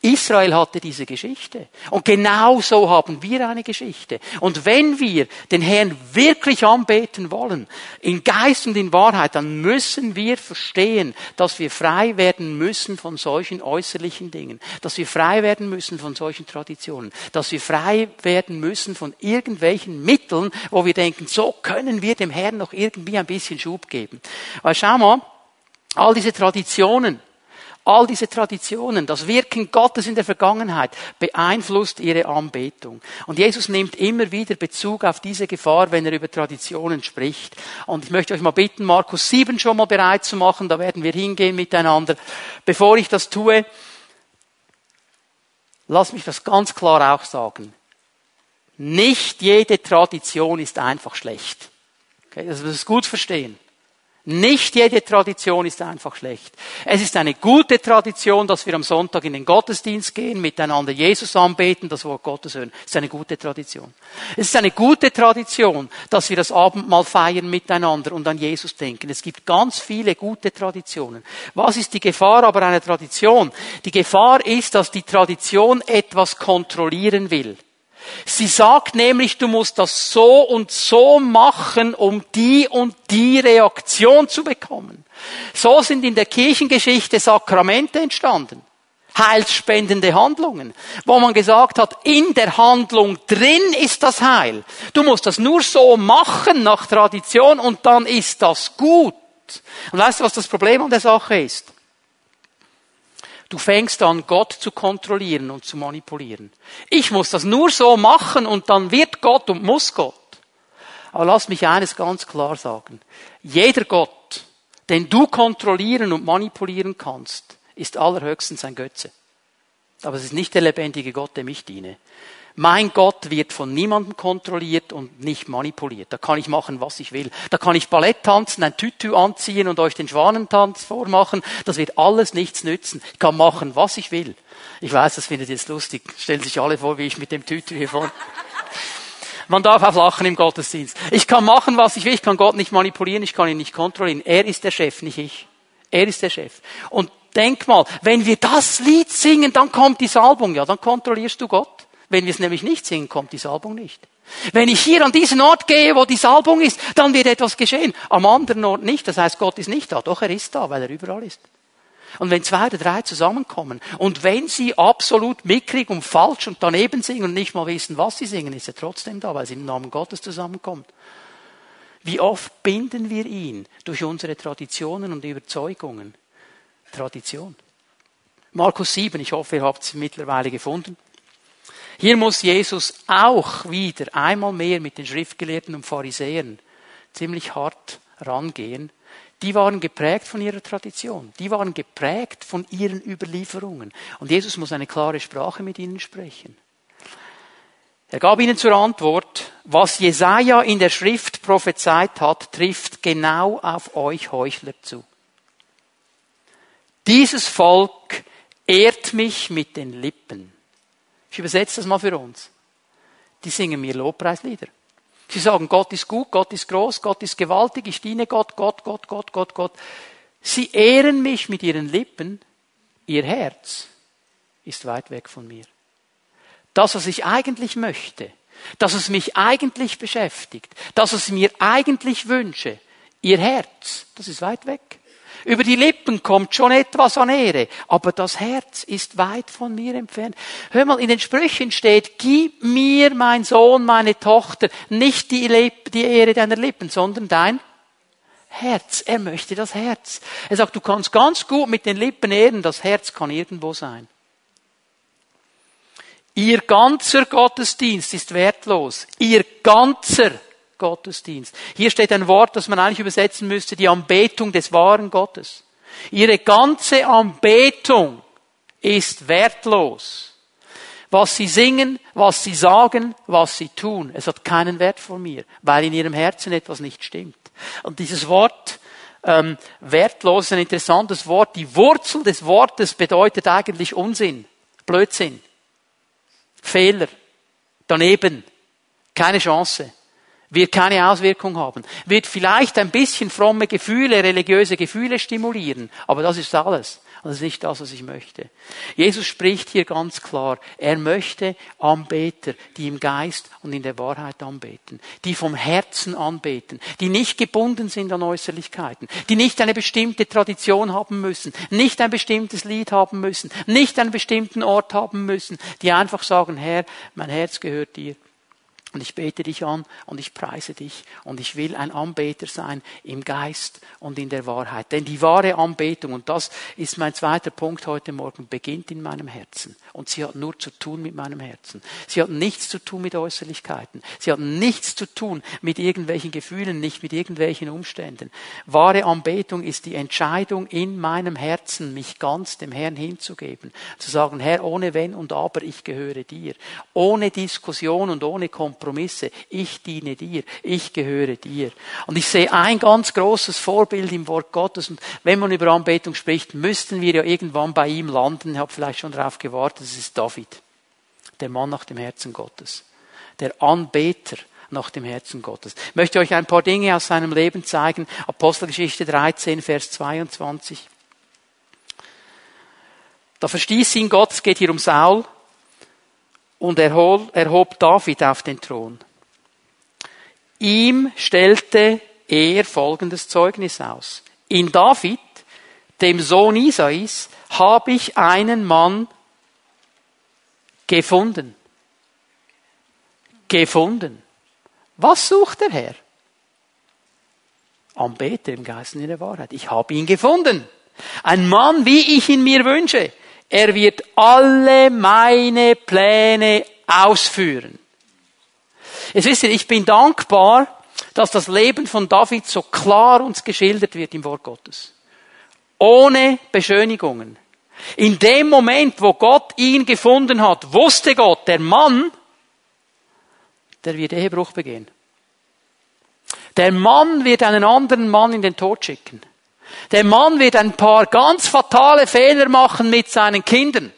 [SPEAKER 1] Israel hatte diese Geschichte. Und genau so haben wir eine Geschichte. Und wenn wir den Herrn wirklich anbeten wollen, in Geist und in Wahrheit, dann müssen wir verstehen, dass wir frei werden müssen von solchen äußerlichen Dingen, dass wir frei werden müssen von solchen Traditionen, dass wir frei werden müssen von irgendwelchen Mitteln, wo wir denken, so können wir dem Herrn noch irgendwie ein bisschen Schub geben. Weil schau mal, all diese Traditionen, All diese Traditionen, das Wirken Gottes in der Vergangenheit beeinflusst ihre Anbetung. Und Jesus nimmt immer wieder Bezug auf diese Gefahr, wenn er über Traditionen spricht. Und ich möchte euch mal bitten, Markus 7 schon mal bereit zu machen, da werden wir hingehen miteinander. Bevor ich das tue, lass mich das ganz klar auch sagen. Nicht jede Tradition ist einfach schlecht. Okay, das muss gut verstehen. Nicht jede Tradition ist einfach schlecht. Es ist eine gute Tradition, dass wir am Sonntag in den Gottesdienst gehen, miteinander Jesus anbeten, das Wort Gottes hören. Es ist eine gute Tradition. Es ist eine gute Tradition, dass wir das Abendmahl feiern miteinander und an Jesus denken. Es gibt ganz viele gute Traditionen. Was ist die Gefahr aber einer Tradition? Die Gefahr ist, dass die Tradition etwas kontrollieren will. Sie sagt nämlich, du musst das so und so machen, um die und die Reaktion zu bekommen. So sind in der Kirchengeschichte Sakramente entstanden. Heilsspendende Handlungen, wo man gesagt hat, in der Handlung drin ist das Heil. Du musst das nur so machen nach Tradition und dann ist das gut. Und weißt du, was das Problem an der Sache ist? Du fängst an, Gott zu kontrollieren und zu manipulieren. Ich muss das nur so machen und dann wird Gott und muss Gott. Aber lass mich eines ganz klar sagen. Jeder Gott, den du kontrollieren und manipulieren kannst, ist allerhöchstens ein Götze. Aber es ist nicht der lebendige Gott, dem ich diene. Mein Gott wird von niemandem kontrolliert und nicht manipuliert. Da kann ich machen, was ich will. Da kann ich Ballett tanzen, ein Tütü anziehen und euch den Schwanentanz vormachen. Das wird alles nichts nützen. Ich kann machen, was ich will. Ich weiß, das findet ihr jetzt lustig. Stellen sich alle vor, wie ich mit dem Tütü hier vorne. Man darf auch lachen im Gottesdienst. Ich kann machen, was ich will. Ich kann Gott nicht manipulieren. Ich kann ihn nicht kontrollieren. Er ist der Chef, nicht ich. Er ist der Chef. Und denk mal, wenn wir das Lied singen, dann kommt die Salbung. Ja, dann kontrollierst du Gott. Wenn wir es nämlich nicht singen, kommt die Salbung nicht. Wenn ich hier an diesen Ort gehe, wo die Salbung ist, dann wird etwas geschehen. Am anderen Ort nicht. Das heißt, Gott ist nicht da. Doch er ist da, weil er überall ist. Und wenn zwei oder drei zusammenkommen und wenn sie absolut mickrig und falsch und daneben singen und nicht mal wissen, was sie singen, ist er trotzdem da, weil sie im Namen Gottes zusammenkommt. Wie oft binden wir ihn durch unsere Traditionen und Überzeugungen? Tradition. Markus 7, ich hoffe, ihr habt es mittlerweile gefunden. Hier muss Jesus auch wieder einmal mehr mit den Schriftgelehrten und Pharisäern ziemlich hart rangehen. Die waren geprägt von ihrer Tradition. Die waren geprägt von ihren Überlieferungen. Und Jesus muss eine klare Sprache mit ihnen sprechen. Er gab ihnen zur Antwort, was Jesaja in der Schrift prophezeit hat, trifft genau auf euch Heuchler zu. Dieses Volk ehrt mich mit den Lippen, ich übersetze das mal für uns. Die singen mir Lobpreislieder. Sie sagen, Gott ist gut, Gott ist groß, Gott ist gewaltig, ich diene Gott, Gott, Gott, Gott, Gott, Gott. Sie ehren mich mit ihren Lippen, ihr Herz ist weit weg von mir. Das, was ich eigentlich möchte, das, was mich eigentlich beschäftigt, das, was ich mir eigentlich wünsche, ihr Herz, das ist weit weg. Über die Lippen kommt schon etwas an Ehre, aber das Herz ist weit von mir entfernt. Hör mal, in den Sprüchen steht, gib mir, mein Sohn, meine Tochter, nicht die, Lip die Ehre deiner Lippen, sondern dein Herz. Er möchte das Herz. Er sagt, du kannst ganz gut mit den Lippen ehren, das Herz kann irgendwo sein. Ihr ganzer Gottesdienst ist wertlos. Ihr ganzer Gottesdienst. Hier steht ein Wort, das man eigentlich übersetzen müsste, die Anbetung des wahren Gottes. Ihre ganze Anbetung ist wertlos. Was sie singen, was sie sagen, was sie tun, es hat keinen Wert vor mir, weil in ihrem Herzen etwas nicht stimmt. Und dieses Wort ähm, wertlos ist ein interessantes Wort. Die Wurzel des Wortes bedeutet eigentlich Unsinn, Blödsinn, Fehler, daneben, keine Chance wird keine Auswirkung haben, wird vielleicht ein bisschen fromme Gefühle, religiöse Gefühle stimulieren, aber das ist alles. das ist nicht das, was ich möchte. Jesus spricht hier ganz klar, er möchte Anbeter, die im Geist und in der Wahrheit anbeten, die vom Herzen anbeten, die nicht gebunden sind an Äußerlichkeiten, die nicht eine bestimmte Tradition haben müssen, nicht ein bestimmtes Lied haben müssen, nicht einen bestimmten Ort haben müssen, die einfach sagen, Herr, mein Herz gehört dir und ich bete dich an und ich preise dich und ich will ein Anbeter sein im Geist und in der Wahrheit. Denn die wahre Anbetung, und das ist mein zweiter Punkt heute Morgen, beginnt in meinem Herzen. Und sie hat nur zu tun mit meinem Herzen. Sie hat nichts zu tun mit Äußerlichkeiten. Sie hat nichts zu tun mit irgendwelchen Gefühlen, nicht mit irgendwelchen Umständen. Wahre Anbetung ist die Entscheidung in meinem Herzen, mich ganz dem Herrn hinzugeben. Zu sagen, Herr, ohne Wenn und Aber, ich gehöre dir. Ohne Diskussion und ohne Kompromiss Kompromisse. Ich diene dir. Ich gehöre dir. Und ich sehe ein ganz großes Vorbild im Wort Gottes. Und wenn man über Anbetung spricht, müssten wir ja irgendwann bei ihm landen. Ich habe vielleicht schon darauf gewartet. Es ist David. Der Mann nach dem Herzen Gottes. Der Anbeter nach dem Herzen Gottes. Ich möchte euch ein paar Dinge aus seinem Leben zeigen. Apostelgeschichte 13, Vers 22. Da verstieß ihn Gott, es geht hier um Saul, und erhob David auf den Thron. Ihm stellte er folgendes Zeugnis aus. In David, dem Sohn Isais, habe ich einen Mann gefunden. Gefunden. Was sucht der Herr? Anbeter im Geist in der Wahrheit. Ich habe ihn gefunden. Ein Mann, wie ich ihn mir wünsche. Er wird alle meine Pläne ausführen. Jetzt wisst ihr, ich bin dankbar, dass das Leben von David so klar uns geschildert wird im Wort Gottes. Ohne Beschönigungen. In dem Moment, wo Gott ihn gefunden hat, wusste Gott, der Mann, der wird Ehebruch begehen. Der Mann wird einen anderen Mann in den Tod schicken. Der Mann wird ein paar ganz fatale Fehler machen mit seinen Kindern.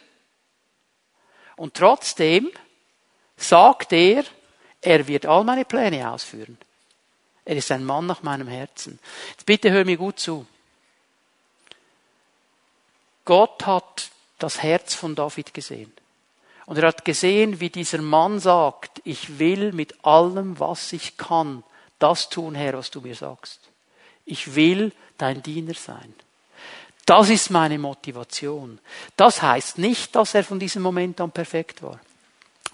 [SPEAKER 1] Und trotzdem sagt er, er wird all meine Pläne ausführen. Er ist ein Mann nach meinem Herzen. Jetzt bitte hör mir gut zu. Gott hat das Herz von David gesehen. Und er hat gesehen, wie dieser Mann sagt, ich will mit allem, was ich kann, das tun, Herr, was du mir sagst. Ich will dein Diener sein. Das ist meine Motivation. Das heißt nicht, dass er von diesem Moment an perfekt war.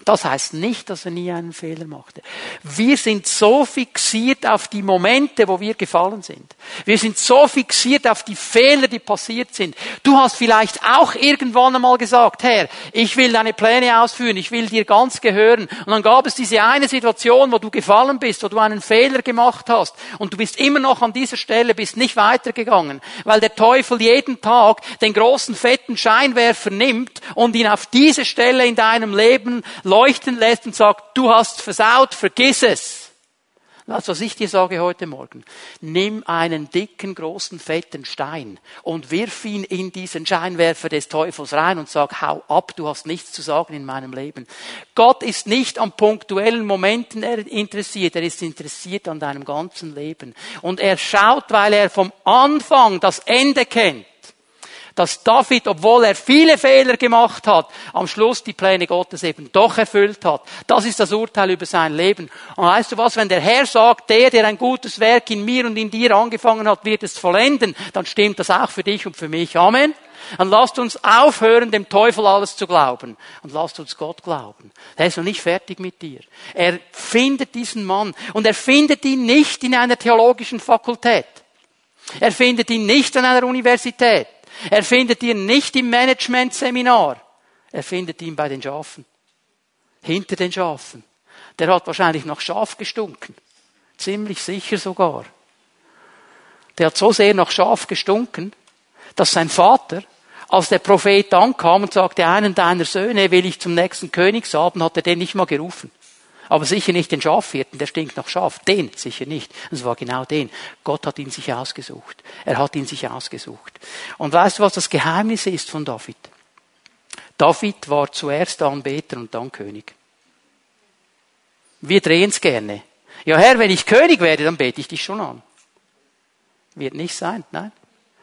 [SPEAKER 1] Das heißt nicht, dass er nie einen Fehler machte. Wir sind so fixiert auf die Momente, wo wir gefallen sind. Wir sind so fixiert auf die Fehler, die passiert sind. Du hast vielleicht auch irgendwann einmal gesagt, Herr, ich will deine Pläne ausführen, ich will dir ganz gehören. Und dann gab es diese eine Situation, wo du gefallen bist, wo du einen Fehler gemacht hast. Und du bist immer noch an dieser Stelle, bist nicht weitergegangen, weil der Teufel jeden Tag den großen fetten Scheinwerfer nimmt und ihn auf diese Stelle in deinem Leben leuchten lässt und sagt, du hast versaut, vergiss es. Das, was ich dir sage heute Morgen. Nimm einen dicken, großen, fetten Stein und wirf ihn in diesen Scheinwerfer des Teufels rein und sag, hau ab, du hast nichts zu sagen in meinem Leben. Gott ist nicht an punktuellen Momenten interessiert, er ist interessiert an deinem ganzen Leben. Und er schaut, weil er vom Anfang das Ende kennt dass David, obwohl er viele Fehler gemacht hat, am Schluss die Pläne Gottes eben doch erfüllt hat. Das ist das Urteil über sein Leben. Und weißt du was, wenn der Herr sagt, der, der ein gutes Werk in mir und in dir angefangen hat, wird es vollenden, dann stimmt das auch für dich und für mich. Amen. Dann lasst uns aufhören, dem Teufel alles zu glauben. Und lasst uns Gott glauben. Er ist noch nicht fertig mit dir. Er findet diesen Mann. Und er findet ihn nicht in einer theologischen Fakultät. Er findet ihn nicht an einer Universität. Er findet ihn nicht im Managementseminar. Er findet ihn bei den Schafen. Hinter den Schafen. Der hat wahrscheinlich nach Schaf gestunken. Ziemlich sicher sogar. Der hat so sehr nach Schaf gestunken, dass sein Vater, als der Prophet ankam und sagte, einen deiner Söhne will ich zum nächsten Königsabend, hat er den nicht mal gerufen. Aber sicher nicht den Schafhirten, der stinkt nach Schaf. Den sicher nicht. Es war genau den. Gott hat ihn sich ausgesucht. Er hat ihn sich ausgesucht. Und weißt du, was das Geheimnis ist von David? David war zuerst Anbeter und dann König. Wir drehen es gerne. Ja, Herr, wenn ich König werde, dann bete ich dich schon an. Wird nicht sein, nein.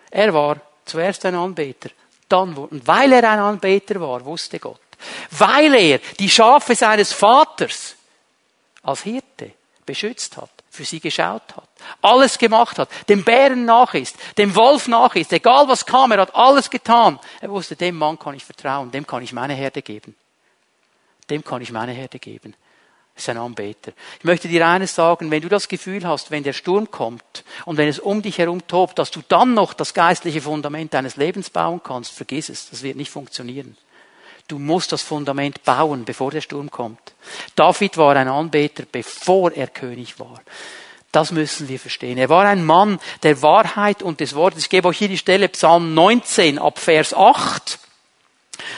[SPEAKER 1] Er war zuerst ein Anbeter. Dann, und weil er ein Anbeter war, wusste Gott. Weil er die Schafe seines Vaters als Hirte beschützt hat, für sie geschaut hat, alles gemacht hat, dem Bären nach ist, dem Wolf nach ist, egal was kam, er hat alles getan. Er wusste, dem Mann kann ich vertrauen, dem kann ich meine Herde geben. Dem kann ich meine Herde geben. Das ist ein Anbeter. Ich möchte dir eines sagen, wenn du das Gefühl hast, wenn der Sturm kommt und wenn es um dich herum tobt, dass du dann noch das geistliche Fundament deines Lebens bauen kannst, vergiss es, das wird nicht funktionieren. Du musst das Fundament bauen, bevor der Sturm kommt. David war ein Anbeter, bevor er König war. Das müssen wir verstehen. Er war ein Mann der Wahrheit und des Wortes. Ich gebe euch hier die Stelle Psalm 19 ab Vers 8.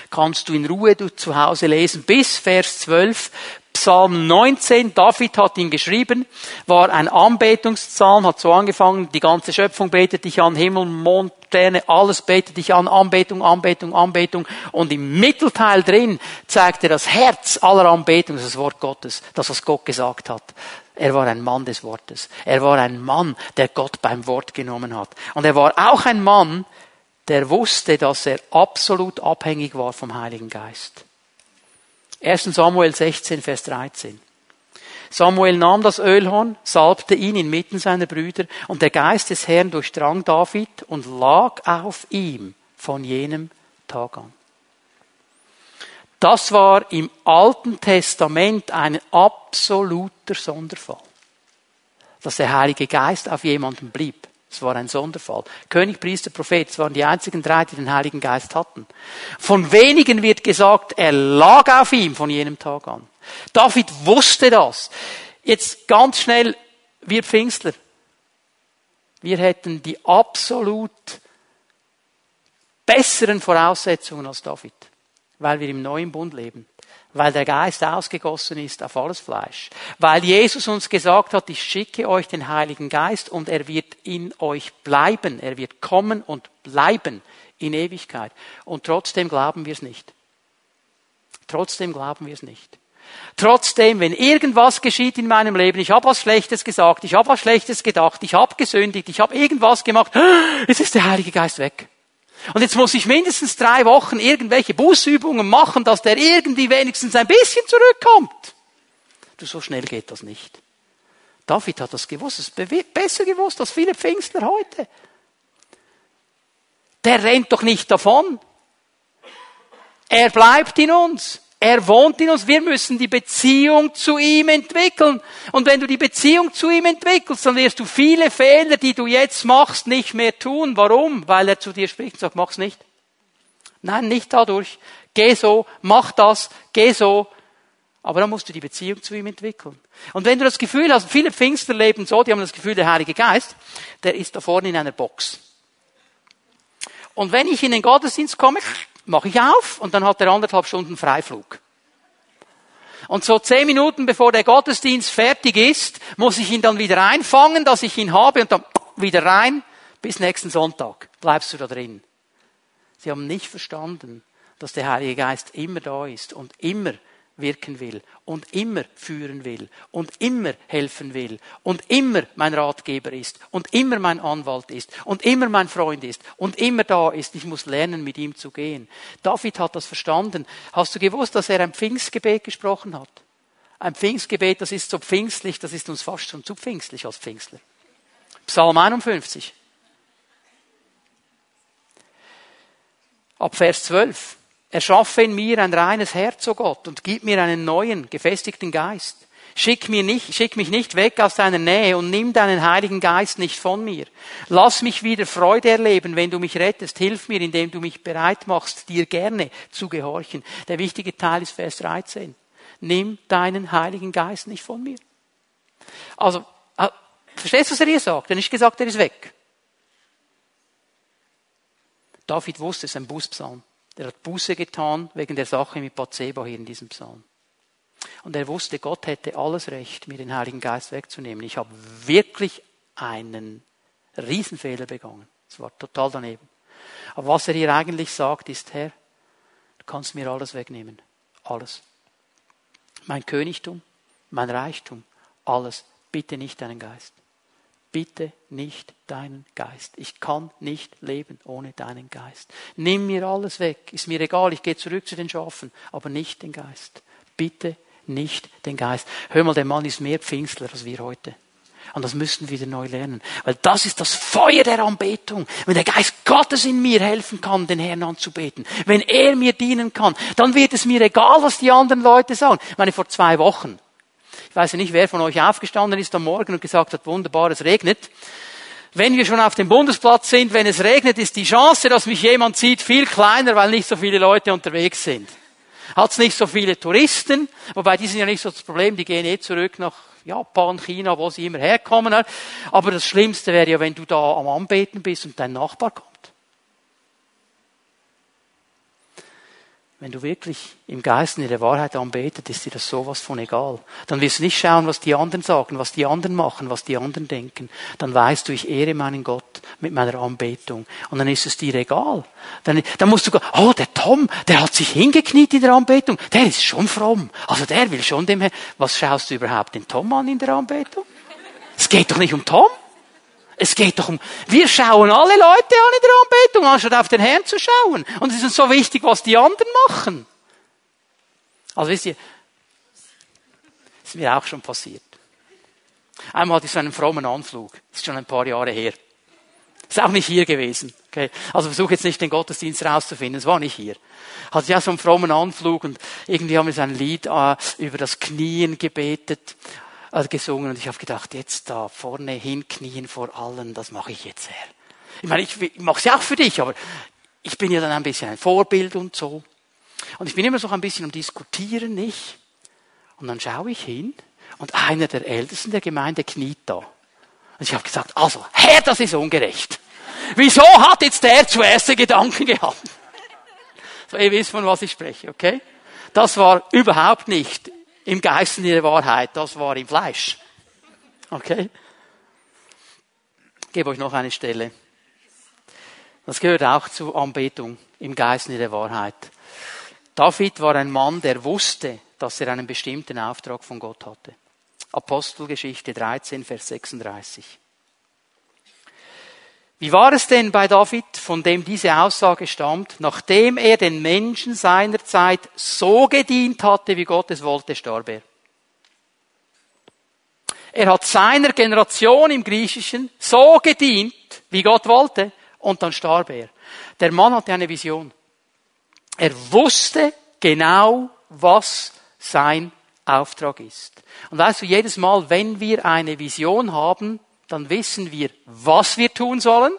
[SPEAKER 1] Kannst du in Ruhe du zu Hause lesen bis Vers 12. Psalm 19, David hat ihn geschrieben, war ein Anbetungspsalm, hat so angefangen, die ganze Schöpfung betet dich an, Himmel, Mond, Sterne, alles betet dich an, Anbetung, Anbetung, Anbetung. Und im Mittelteil drin zeigt er das Herz aller Anbetung, das Wort Gottes, das was Gott gesagt hat. Er war ein Mann des Wortes. Er war ein Mann, der Gott beim Wort genommen hat. Und er war auch ein Mann, der wusste, dass er absolut abhängig war vom Heiligen Geist. 1. Samuel 16, Vers 13. Samuel nahm das Ölhorn, salbte ihn inmitten seiner Brüder, und der Geist des Herrn durchdrang David und lag auf ihm von jenem Tag an. Das war im Alten Testament ein absoluter Sonderfall. Dass der Heilige Geist auf jemandem blieb. Es war ein Sonderfall. König, Priester, Prophet, es waren die einzigen drei, die den Heiligen Geist hatten. Von wenigen wird gesagt, er lag auf ihm von jenem Tag an. David wusste das. Jetzt ganz schnell, wir Pfingstler. Wir hätten die absolut besseren Voraussetzungen als David, weil wir im neuen Bund leben weil der Geist ausgegossen ist auf alles Fleisch, weil Jesus uns gesagt hat, ich schicke euch den Heiligen Geist und er wird in euch bleiben, er wird kommen und bleiben in Ewigkeit. Und trotzdem glauben wir es nicht. Trotzdem glauben wir es nicht. Trotzdem, wenn irgendwas geschieht in meinem Leben, ich habe was Schlechtes gesagt, ich habe was Schlechtes gedacht, ich habe gesündigt, ich habe irgendwas gemacht, jetzt ist der Heilige Geist weg. Und jetzt muss ich mindestens drei Wochen irgendwelche Bußübungen machen, dass der irgendwie wenigstens ein bisschen zurückkommt. Du, so schnell geht das nicht. David hat das gewusst, ist besser gewusst als viele Pfingstler heute. Der rennt doch nicht davon. Er bleibt in uns. Er wohnt in uns. Wir müssen die Beziehung zu ihm entwickeln. Und wenn du die Beziehung zu ihm entwickelst, dann wirst du viele Fehler, die du jetzt machst, nicht mehr tun. Warum? Weil er zu dir spricht und sagt, mach's nicht. Nein, nicht dadurch. Geh so, mach das, geh so. Aber dann musst du die Beziehung zu ihm entwickeln. Und wenn du das Gefühl hast, viele Pfingster leben so, die haben das Gefühl, der Heilige Geist, der ist da vorne in einer Box. Und wenn ich in den Gottesdienst komme, mache ich auf und dann hat er anderthalb Stunden Freiflug. Und so zehn Minuten bevor der Gottesdienst fertig ist, muss ich ihn dann wieder einfangen, dass ich ihn habe und dann wieder rein. Bis nächsten Sonntag bleibst du da drin. Sie haben nicht verstanden, dass der Heilige Geist immer da ist und immer wirken will und immer führen will und immer helfen will und immer mein Ratgeber ist und immer mein Anwalt ist und immer mein Freund ist und immer da ist. Ich muss lernen, mit ihm zu gehen. David hat das verstanden. Hast du gewusst, dass er ein Pfingstgebet gesprochen hat? Ein Pfingstgebet, das ist so pfingstlich, das ist uns fast schon zu pfingstlich als Pfingstler. Psalm 51. Ab Vers 12. Erschaffe in mir ein reines Herz, o oh Gott, und gib mir einen neuen, gefestigten Geist. Schick, mir nicht, schick mich nicht weg aus deiner Nähe und nimm deinen Heiligen Geist nicht von mir. Lass mich wieder Freude erleben, wenn du mich rettest. Hilf mir, indem du mich bereit machst, dir gerne zu gehorchen. Der wichtige Teil ist Vers 13. Nimm deinen Heiligen Geist nicht von mir. Also, äh, verstehst du, was er hier sagt? Er hat nicht gesagt, er ist weg. David wusste, es ist ein Buspsalm. Der hat Buße getan wegen der Sache mit Bathseba hier in diesem Psalm. Und er wusste, Gott hätte alles Recht, mir den Heiligen Geist wegzunehmen. Ich habe wirklich einen Riesenfehler begangen. Es war total daneben. Aber was er hier eigentlich sagt, ist, Herr, du kannst mir alles wegnehmen. Alles. Mein Königtum, mein Reichtum, alles. Bitte nicht deinen Geist bitte nicht deinen Geist. Ich kann nicht leben ohne deinen Geist. Nimm mir alles weg. Ist mir egal, ich gehe zurück zu den Schafen, aber nicht den Geist. Bitte nicht den Geist. Hör mal, der Mann ist mehr Pfingstler als wir heute. Und das müssen wir wieder neu lernen. Weil das ist das Feuer der Anbetung. Wenn der Geist Gottes in mir helfen kann, den Herrn anzubeten, wenn er mir dienen kann, dann wird es mir egal, was die anderen Leute sagen. Ich meine, vor zwei Wochen ich weiß ja nicht, wer von euch aufgestanden ist am Morgen und gesagt hat, wunderbar, es regnet. Wenn wir schon auf dem Bundesplatz sind, wenn es regnet, ist die Chance, dass mich jemand sieht, viel kleiner, weil nicht so viele Leute unterwegs sind. Hat es nicht so viele Touristen, wobei die sind ja nicht so das Problem, die gehen eh zurück nach Japan, China, wo sie immer herkommen. Aber das Schlimmste wäre ja, wenn du da am Anbeten bist und dein Nachbar kommt. Wenn du wirklich im Geist und in der Wahrheit anbetet, ist dir das sowas von egal. Dann wirst du nicht schauen, was die anderen sagen, was die anderen machen, was die anderen denken. Dann weißt du, ich ehre meinen Gott mit meiner Anbetung. Und dann ist es dir egal. Dann, dann musst du sagen, oh, der Tom, der hat sich hingekniet in der Anbetung. Der ist schon fromm. Also der will schon dem Herrn. Was schaust du überhaupt den Tom an in der Anbetung? Es geht doch nicht um Tom. Es geht doch um, wir schauen alle Leute an in der Anbetung, anstatt auf den Herrn zu schauen. Und es ist so wichtig, was die anderen machen. Also wisst ihr, ist mir auch schon passiert. Einmal hatte ich so einen frommen Anflug. Ist schon ein paar Jahre her. Ist auch nicht hier gewesen. Okay. Also versuche jetzt nicht den Gottesdienst rauszufinden. Es war nicht hier. Hatte ja so einen frommen Anflug und irgendwie haben wir so ein Lied äh, über das Knien gebetet, äh, gesungen und ich habe gedacht, jetzt da vorne hinknien vor allen, das mache ich jetzt her. Ich meine, ich, ich mache es ja auch für dich, aber ich bin ja dann ein bisschen ein Vorbild und so. Und ich bin immer so ein bisschen am Diskutieren, nicht? Und dann schaue ich hin und einer der Ältesten der Gemeinde kniet da. Und ich habe gesagt, also, Herr, das ist ungerecht. Wieso hat jetzt der zuerst den Gedanken gehabt? So, ihr wisst, von was ich spreche, okay? Das war überhaupt nicht im Geist in der Wahrheit, das war im Fleisch. Okay? Ich gebe euch noch eine Stelle. Das gehört auch zur Anbetung im Geist in der Wahrheit. David war ein Mann, der wusste, dass er einen bestimmten Auftrag von Gott hatte. Apostelgeschichte 13, Vers 36. Wie war es denn bei David, von dem diese Aussage stammt? Nachdem er den Menschen seiner Zeit so gedient hatte, wie Gott es wollte, starb er. Er hat seiner Generation im Griechischen so gedient, wie Gott wollte, und dann starb er. Der Mann hatte eine Vision. Er wusste genau, was sein Auftrag ist. Und weißt du, jedes Mal, wenn wir eine Vision haben, dann wissen wir, was wir tun sollen.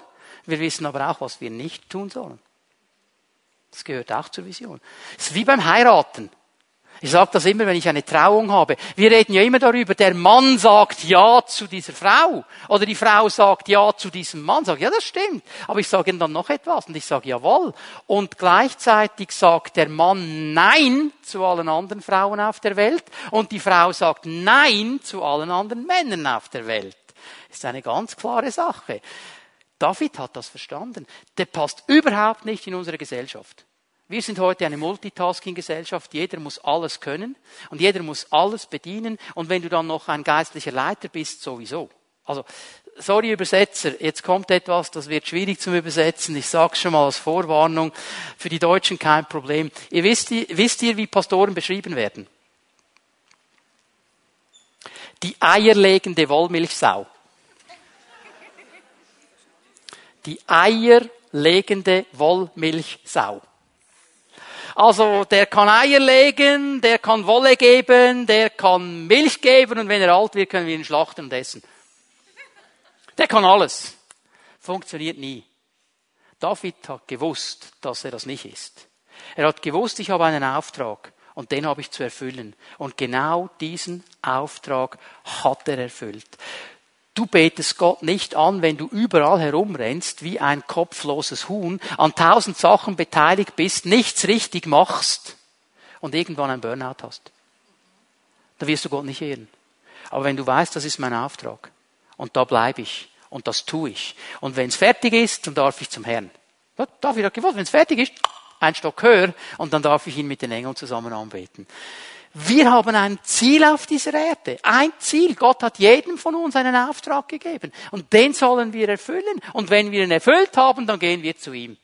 [SPEAKER 1] Wir wissen aber auch, was wir nicht tun sollen. Das gehört auch zur Vision. Es ist wie beim Heiraten. Ich sage das immer, wenn ich eine Trauung habe. Wir reden ja immer darüber, der Mann sagt Ja zu dieser Frau. Oder die Frau sagt Ja zu diesem Mann. Sag, ja, das stimmt. Aber ich sage ihnen dann noch etwas und ich sage Jawohl. Und gleichzeitig sagt der Mann Nein zu allen anderen Frauen auf der Welt. Und die Frau sagt Nein zu allen anderen Männern auf der Welt. Ist eine ganz klare Sache. David hat das verstanden. Der passt überhaupt nicht in unsere Gesellschaft. Wir sind heute eine Multitasking-Gesellschaft. Jeder muss alles können und jeder muss alles bedienen. Und wenn du dann noch ein geistlicher Leiter bist, sowieso. Also, sorry Übersetzer, jetzt kommt etwas, das wird schwierig zum Übersetzen. Ich sage schon mal als Vorwarnung. Für die Deutschen kein Problem. Ihr wisst, wisst ihr, wie Pastoren beschrieben werden? Die eierlegende Wollmilchsau. Die eierlegende Wollmilchsau. Also der kann Eier legen, der kann Wolle geben, der kann Milch geben und wenn er alt wird, können wir ihn schlachten und essen. Der kann alles. Funktioniert nie. David hat gewusst, dass er das nicht ist. Er hat gewusst, ich habe einen Auftrag und den habe ich zu erfüllen. Und genau diesen Auftrag hat er erfüllt. Du betest Gott nicht an, wenn du überall herumrennst wie ein kopfloses Huhn, an tausend Sachen beteiligt bist, nichts richtig machst und irgendwann ein Burnout hast. Da wirst du Gott nicht ehren. Aber wenn du weißt, das ist mein Auftrag und da bleibe ich und das tue ich. Und wenn es fertig ist, dann darf ich zum Herrn. David hat gewollt, wenn es fertig ist, ein Stock höher und dann darf ich ihn mit den Engeln zusammen anbeten. Wir haben ein Ziel auf dieser Erde. Ein Ziel. Gott hat jedem von uns einen Auftrag gegeben. Und den sollen wir erfüllen. Und wenn wir ihn erfüllt haben, dann gehen wir zu ihm.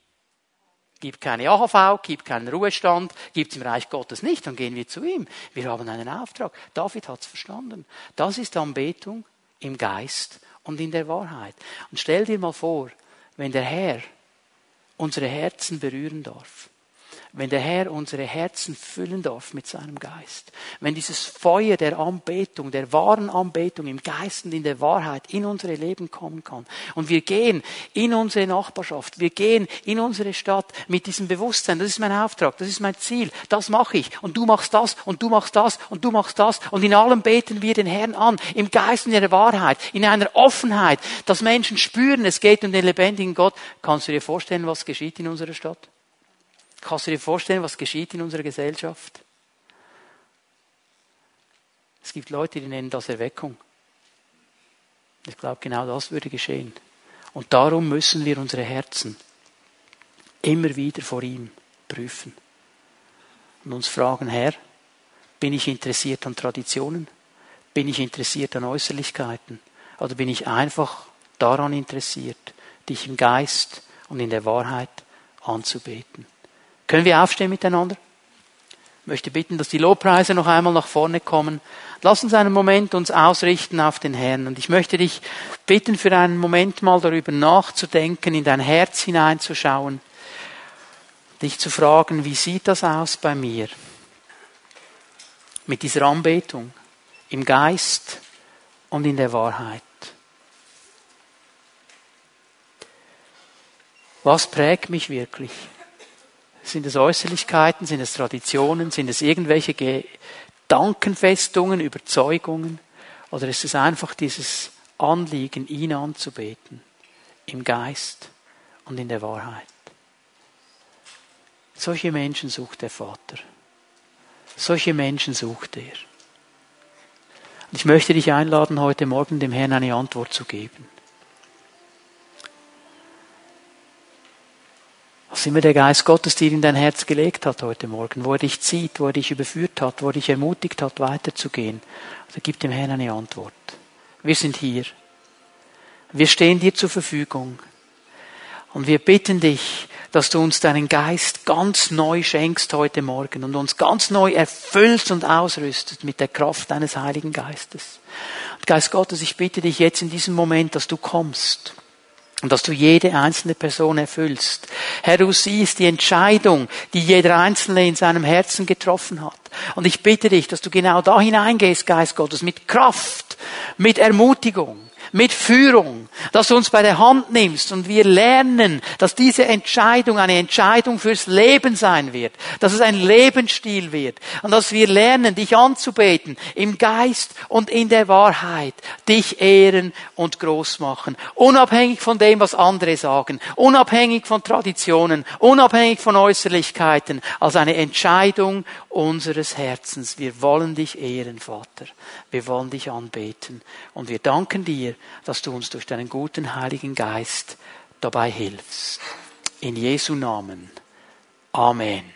[SPEAKER 1] Gibt keine AHV, gibt keinen Ruhestand, gibt es im Reich Gottes nicht, dann gehen wir zu ihm. Wir haben einen Auftrag. David hat es verstanden. Das ist Anbetung im Geist und in der Wahrheit. Und stell dir mal vor, wenn der Herr unsere Herzen berühren darf wenn der Herr unsere Herzen füllen darf mit seinem Geist, wenn dieses Feuer der Anbetung, der wahren Anbetung im Geist und in der Wahrheit in unsere Leben kommen kann und wir gehen in unsere Nachbarschaft, wir gehen in unsere Stadt mit diesem Bewusstsein, das ist mein Auftrag, das ist mein Ziel, das mache ich und du machst das und du machst das und du machst das und in allem beten wir den Herrn an, im Geist und in der Wahrheit, in einer Offenheit, dass Menschen spüren, es geht um den lebendigen Gott. Kannst du dir vorstellen, was geschieht in unserer Stadt? Kannst du dir vorstellen, was geschieht in unserer Gesellschaft? Es gibt Leute, die nennen das Erweckung. Ich glaube, genau das würde geschehen. Und darum müssen wir unsere Herzen immer wieder vor ihm prüfen und uns fragen, Herr, bin ich interessiert an Traditionen? Bin ich interessiert an Äußerlichkeiten? Oder bin ich einfach daran interessiert, dich im Geist und in der Wahrheit anzubeten? Können wir aufstehen miteinander? Ich möchte bitten, dass die Lobpreise noch einmal nach vorne kommen. Lass uns einen Moment uns ausrichten auf den Herrn. Und ich möchte dich bitten, für einen Moment mal darüber nachzudenken, in dein Herz hineinzuschauen, dich zu fragen, wie sieht das aus bei mir? Mit dieser Anbetung im Geist und in der Wahrheit. Was prägt mich wirklich? Sind es Äußerlichkeiten, sind es Traditionen, sind es irgendwelche Gedankenfestungen, Überzeugungen? Oder ist es einfach dieses Anliegen, ihn anzubeten, im Geist und in der Wahrheit? Solche Menschen sucht der Vater. Solche Menschen sucht er. Und ich möchte dich einladen, heute Morgen dem Herrn eine Antwort zu geben. Was immer der Geist Gottes dir in dein Herz gelegt hat heute Morgen, wo er dich zieht, wo er dich überführt hat, wo er dich ermutigt hat, weiterzugehen, also gib dem Herrn eine Antwort. Wir sind hier. Wir stehen dir zur Verfügung. Und wir bitten dich, dass du uns deinen Geist ganz neu schenkst heute Morgen und uns ganz neu erfüllst und ausrüstest mit der Kraft deines Heiligen Geistes. Und Geist Gottes, ich bitte dich jetzt in diesem Moment, dass du kommst und dass du jede einzelne Person erfüllst. Herr, du siehst die Entscheidung, die jeder Einzelne in seinem Herzen getroffen hat. Und ich bitte dich, dass du genau da hineingehst, Geist Gottes, mit Kraft, mit Ermutigung, mit Führung, dass du uns bei der Hand nimmst und wir lernen, dass diese Entscheidung eine Entscheidung fürs Leben sein wird, dass es ein Lebensstil wird und dass wir lernen, dich anzubeten im Geist und in der Wahrheit, dich ehren und groß machen, unabhängig von dem, was andere sagen, unabhängig von Traditionen, unabhängig von Äußerlichkeiten, als eine Entscheidung unseres Herzens. Wir wollen dich ehren, Vater. Wir wollen dich anbeten und wir danken dir, dass du uns durch deinen guten Heiligen Geist dabei hilfst. In Jesu Namen. Amen.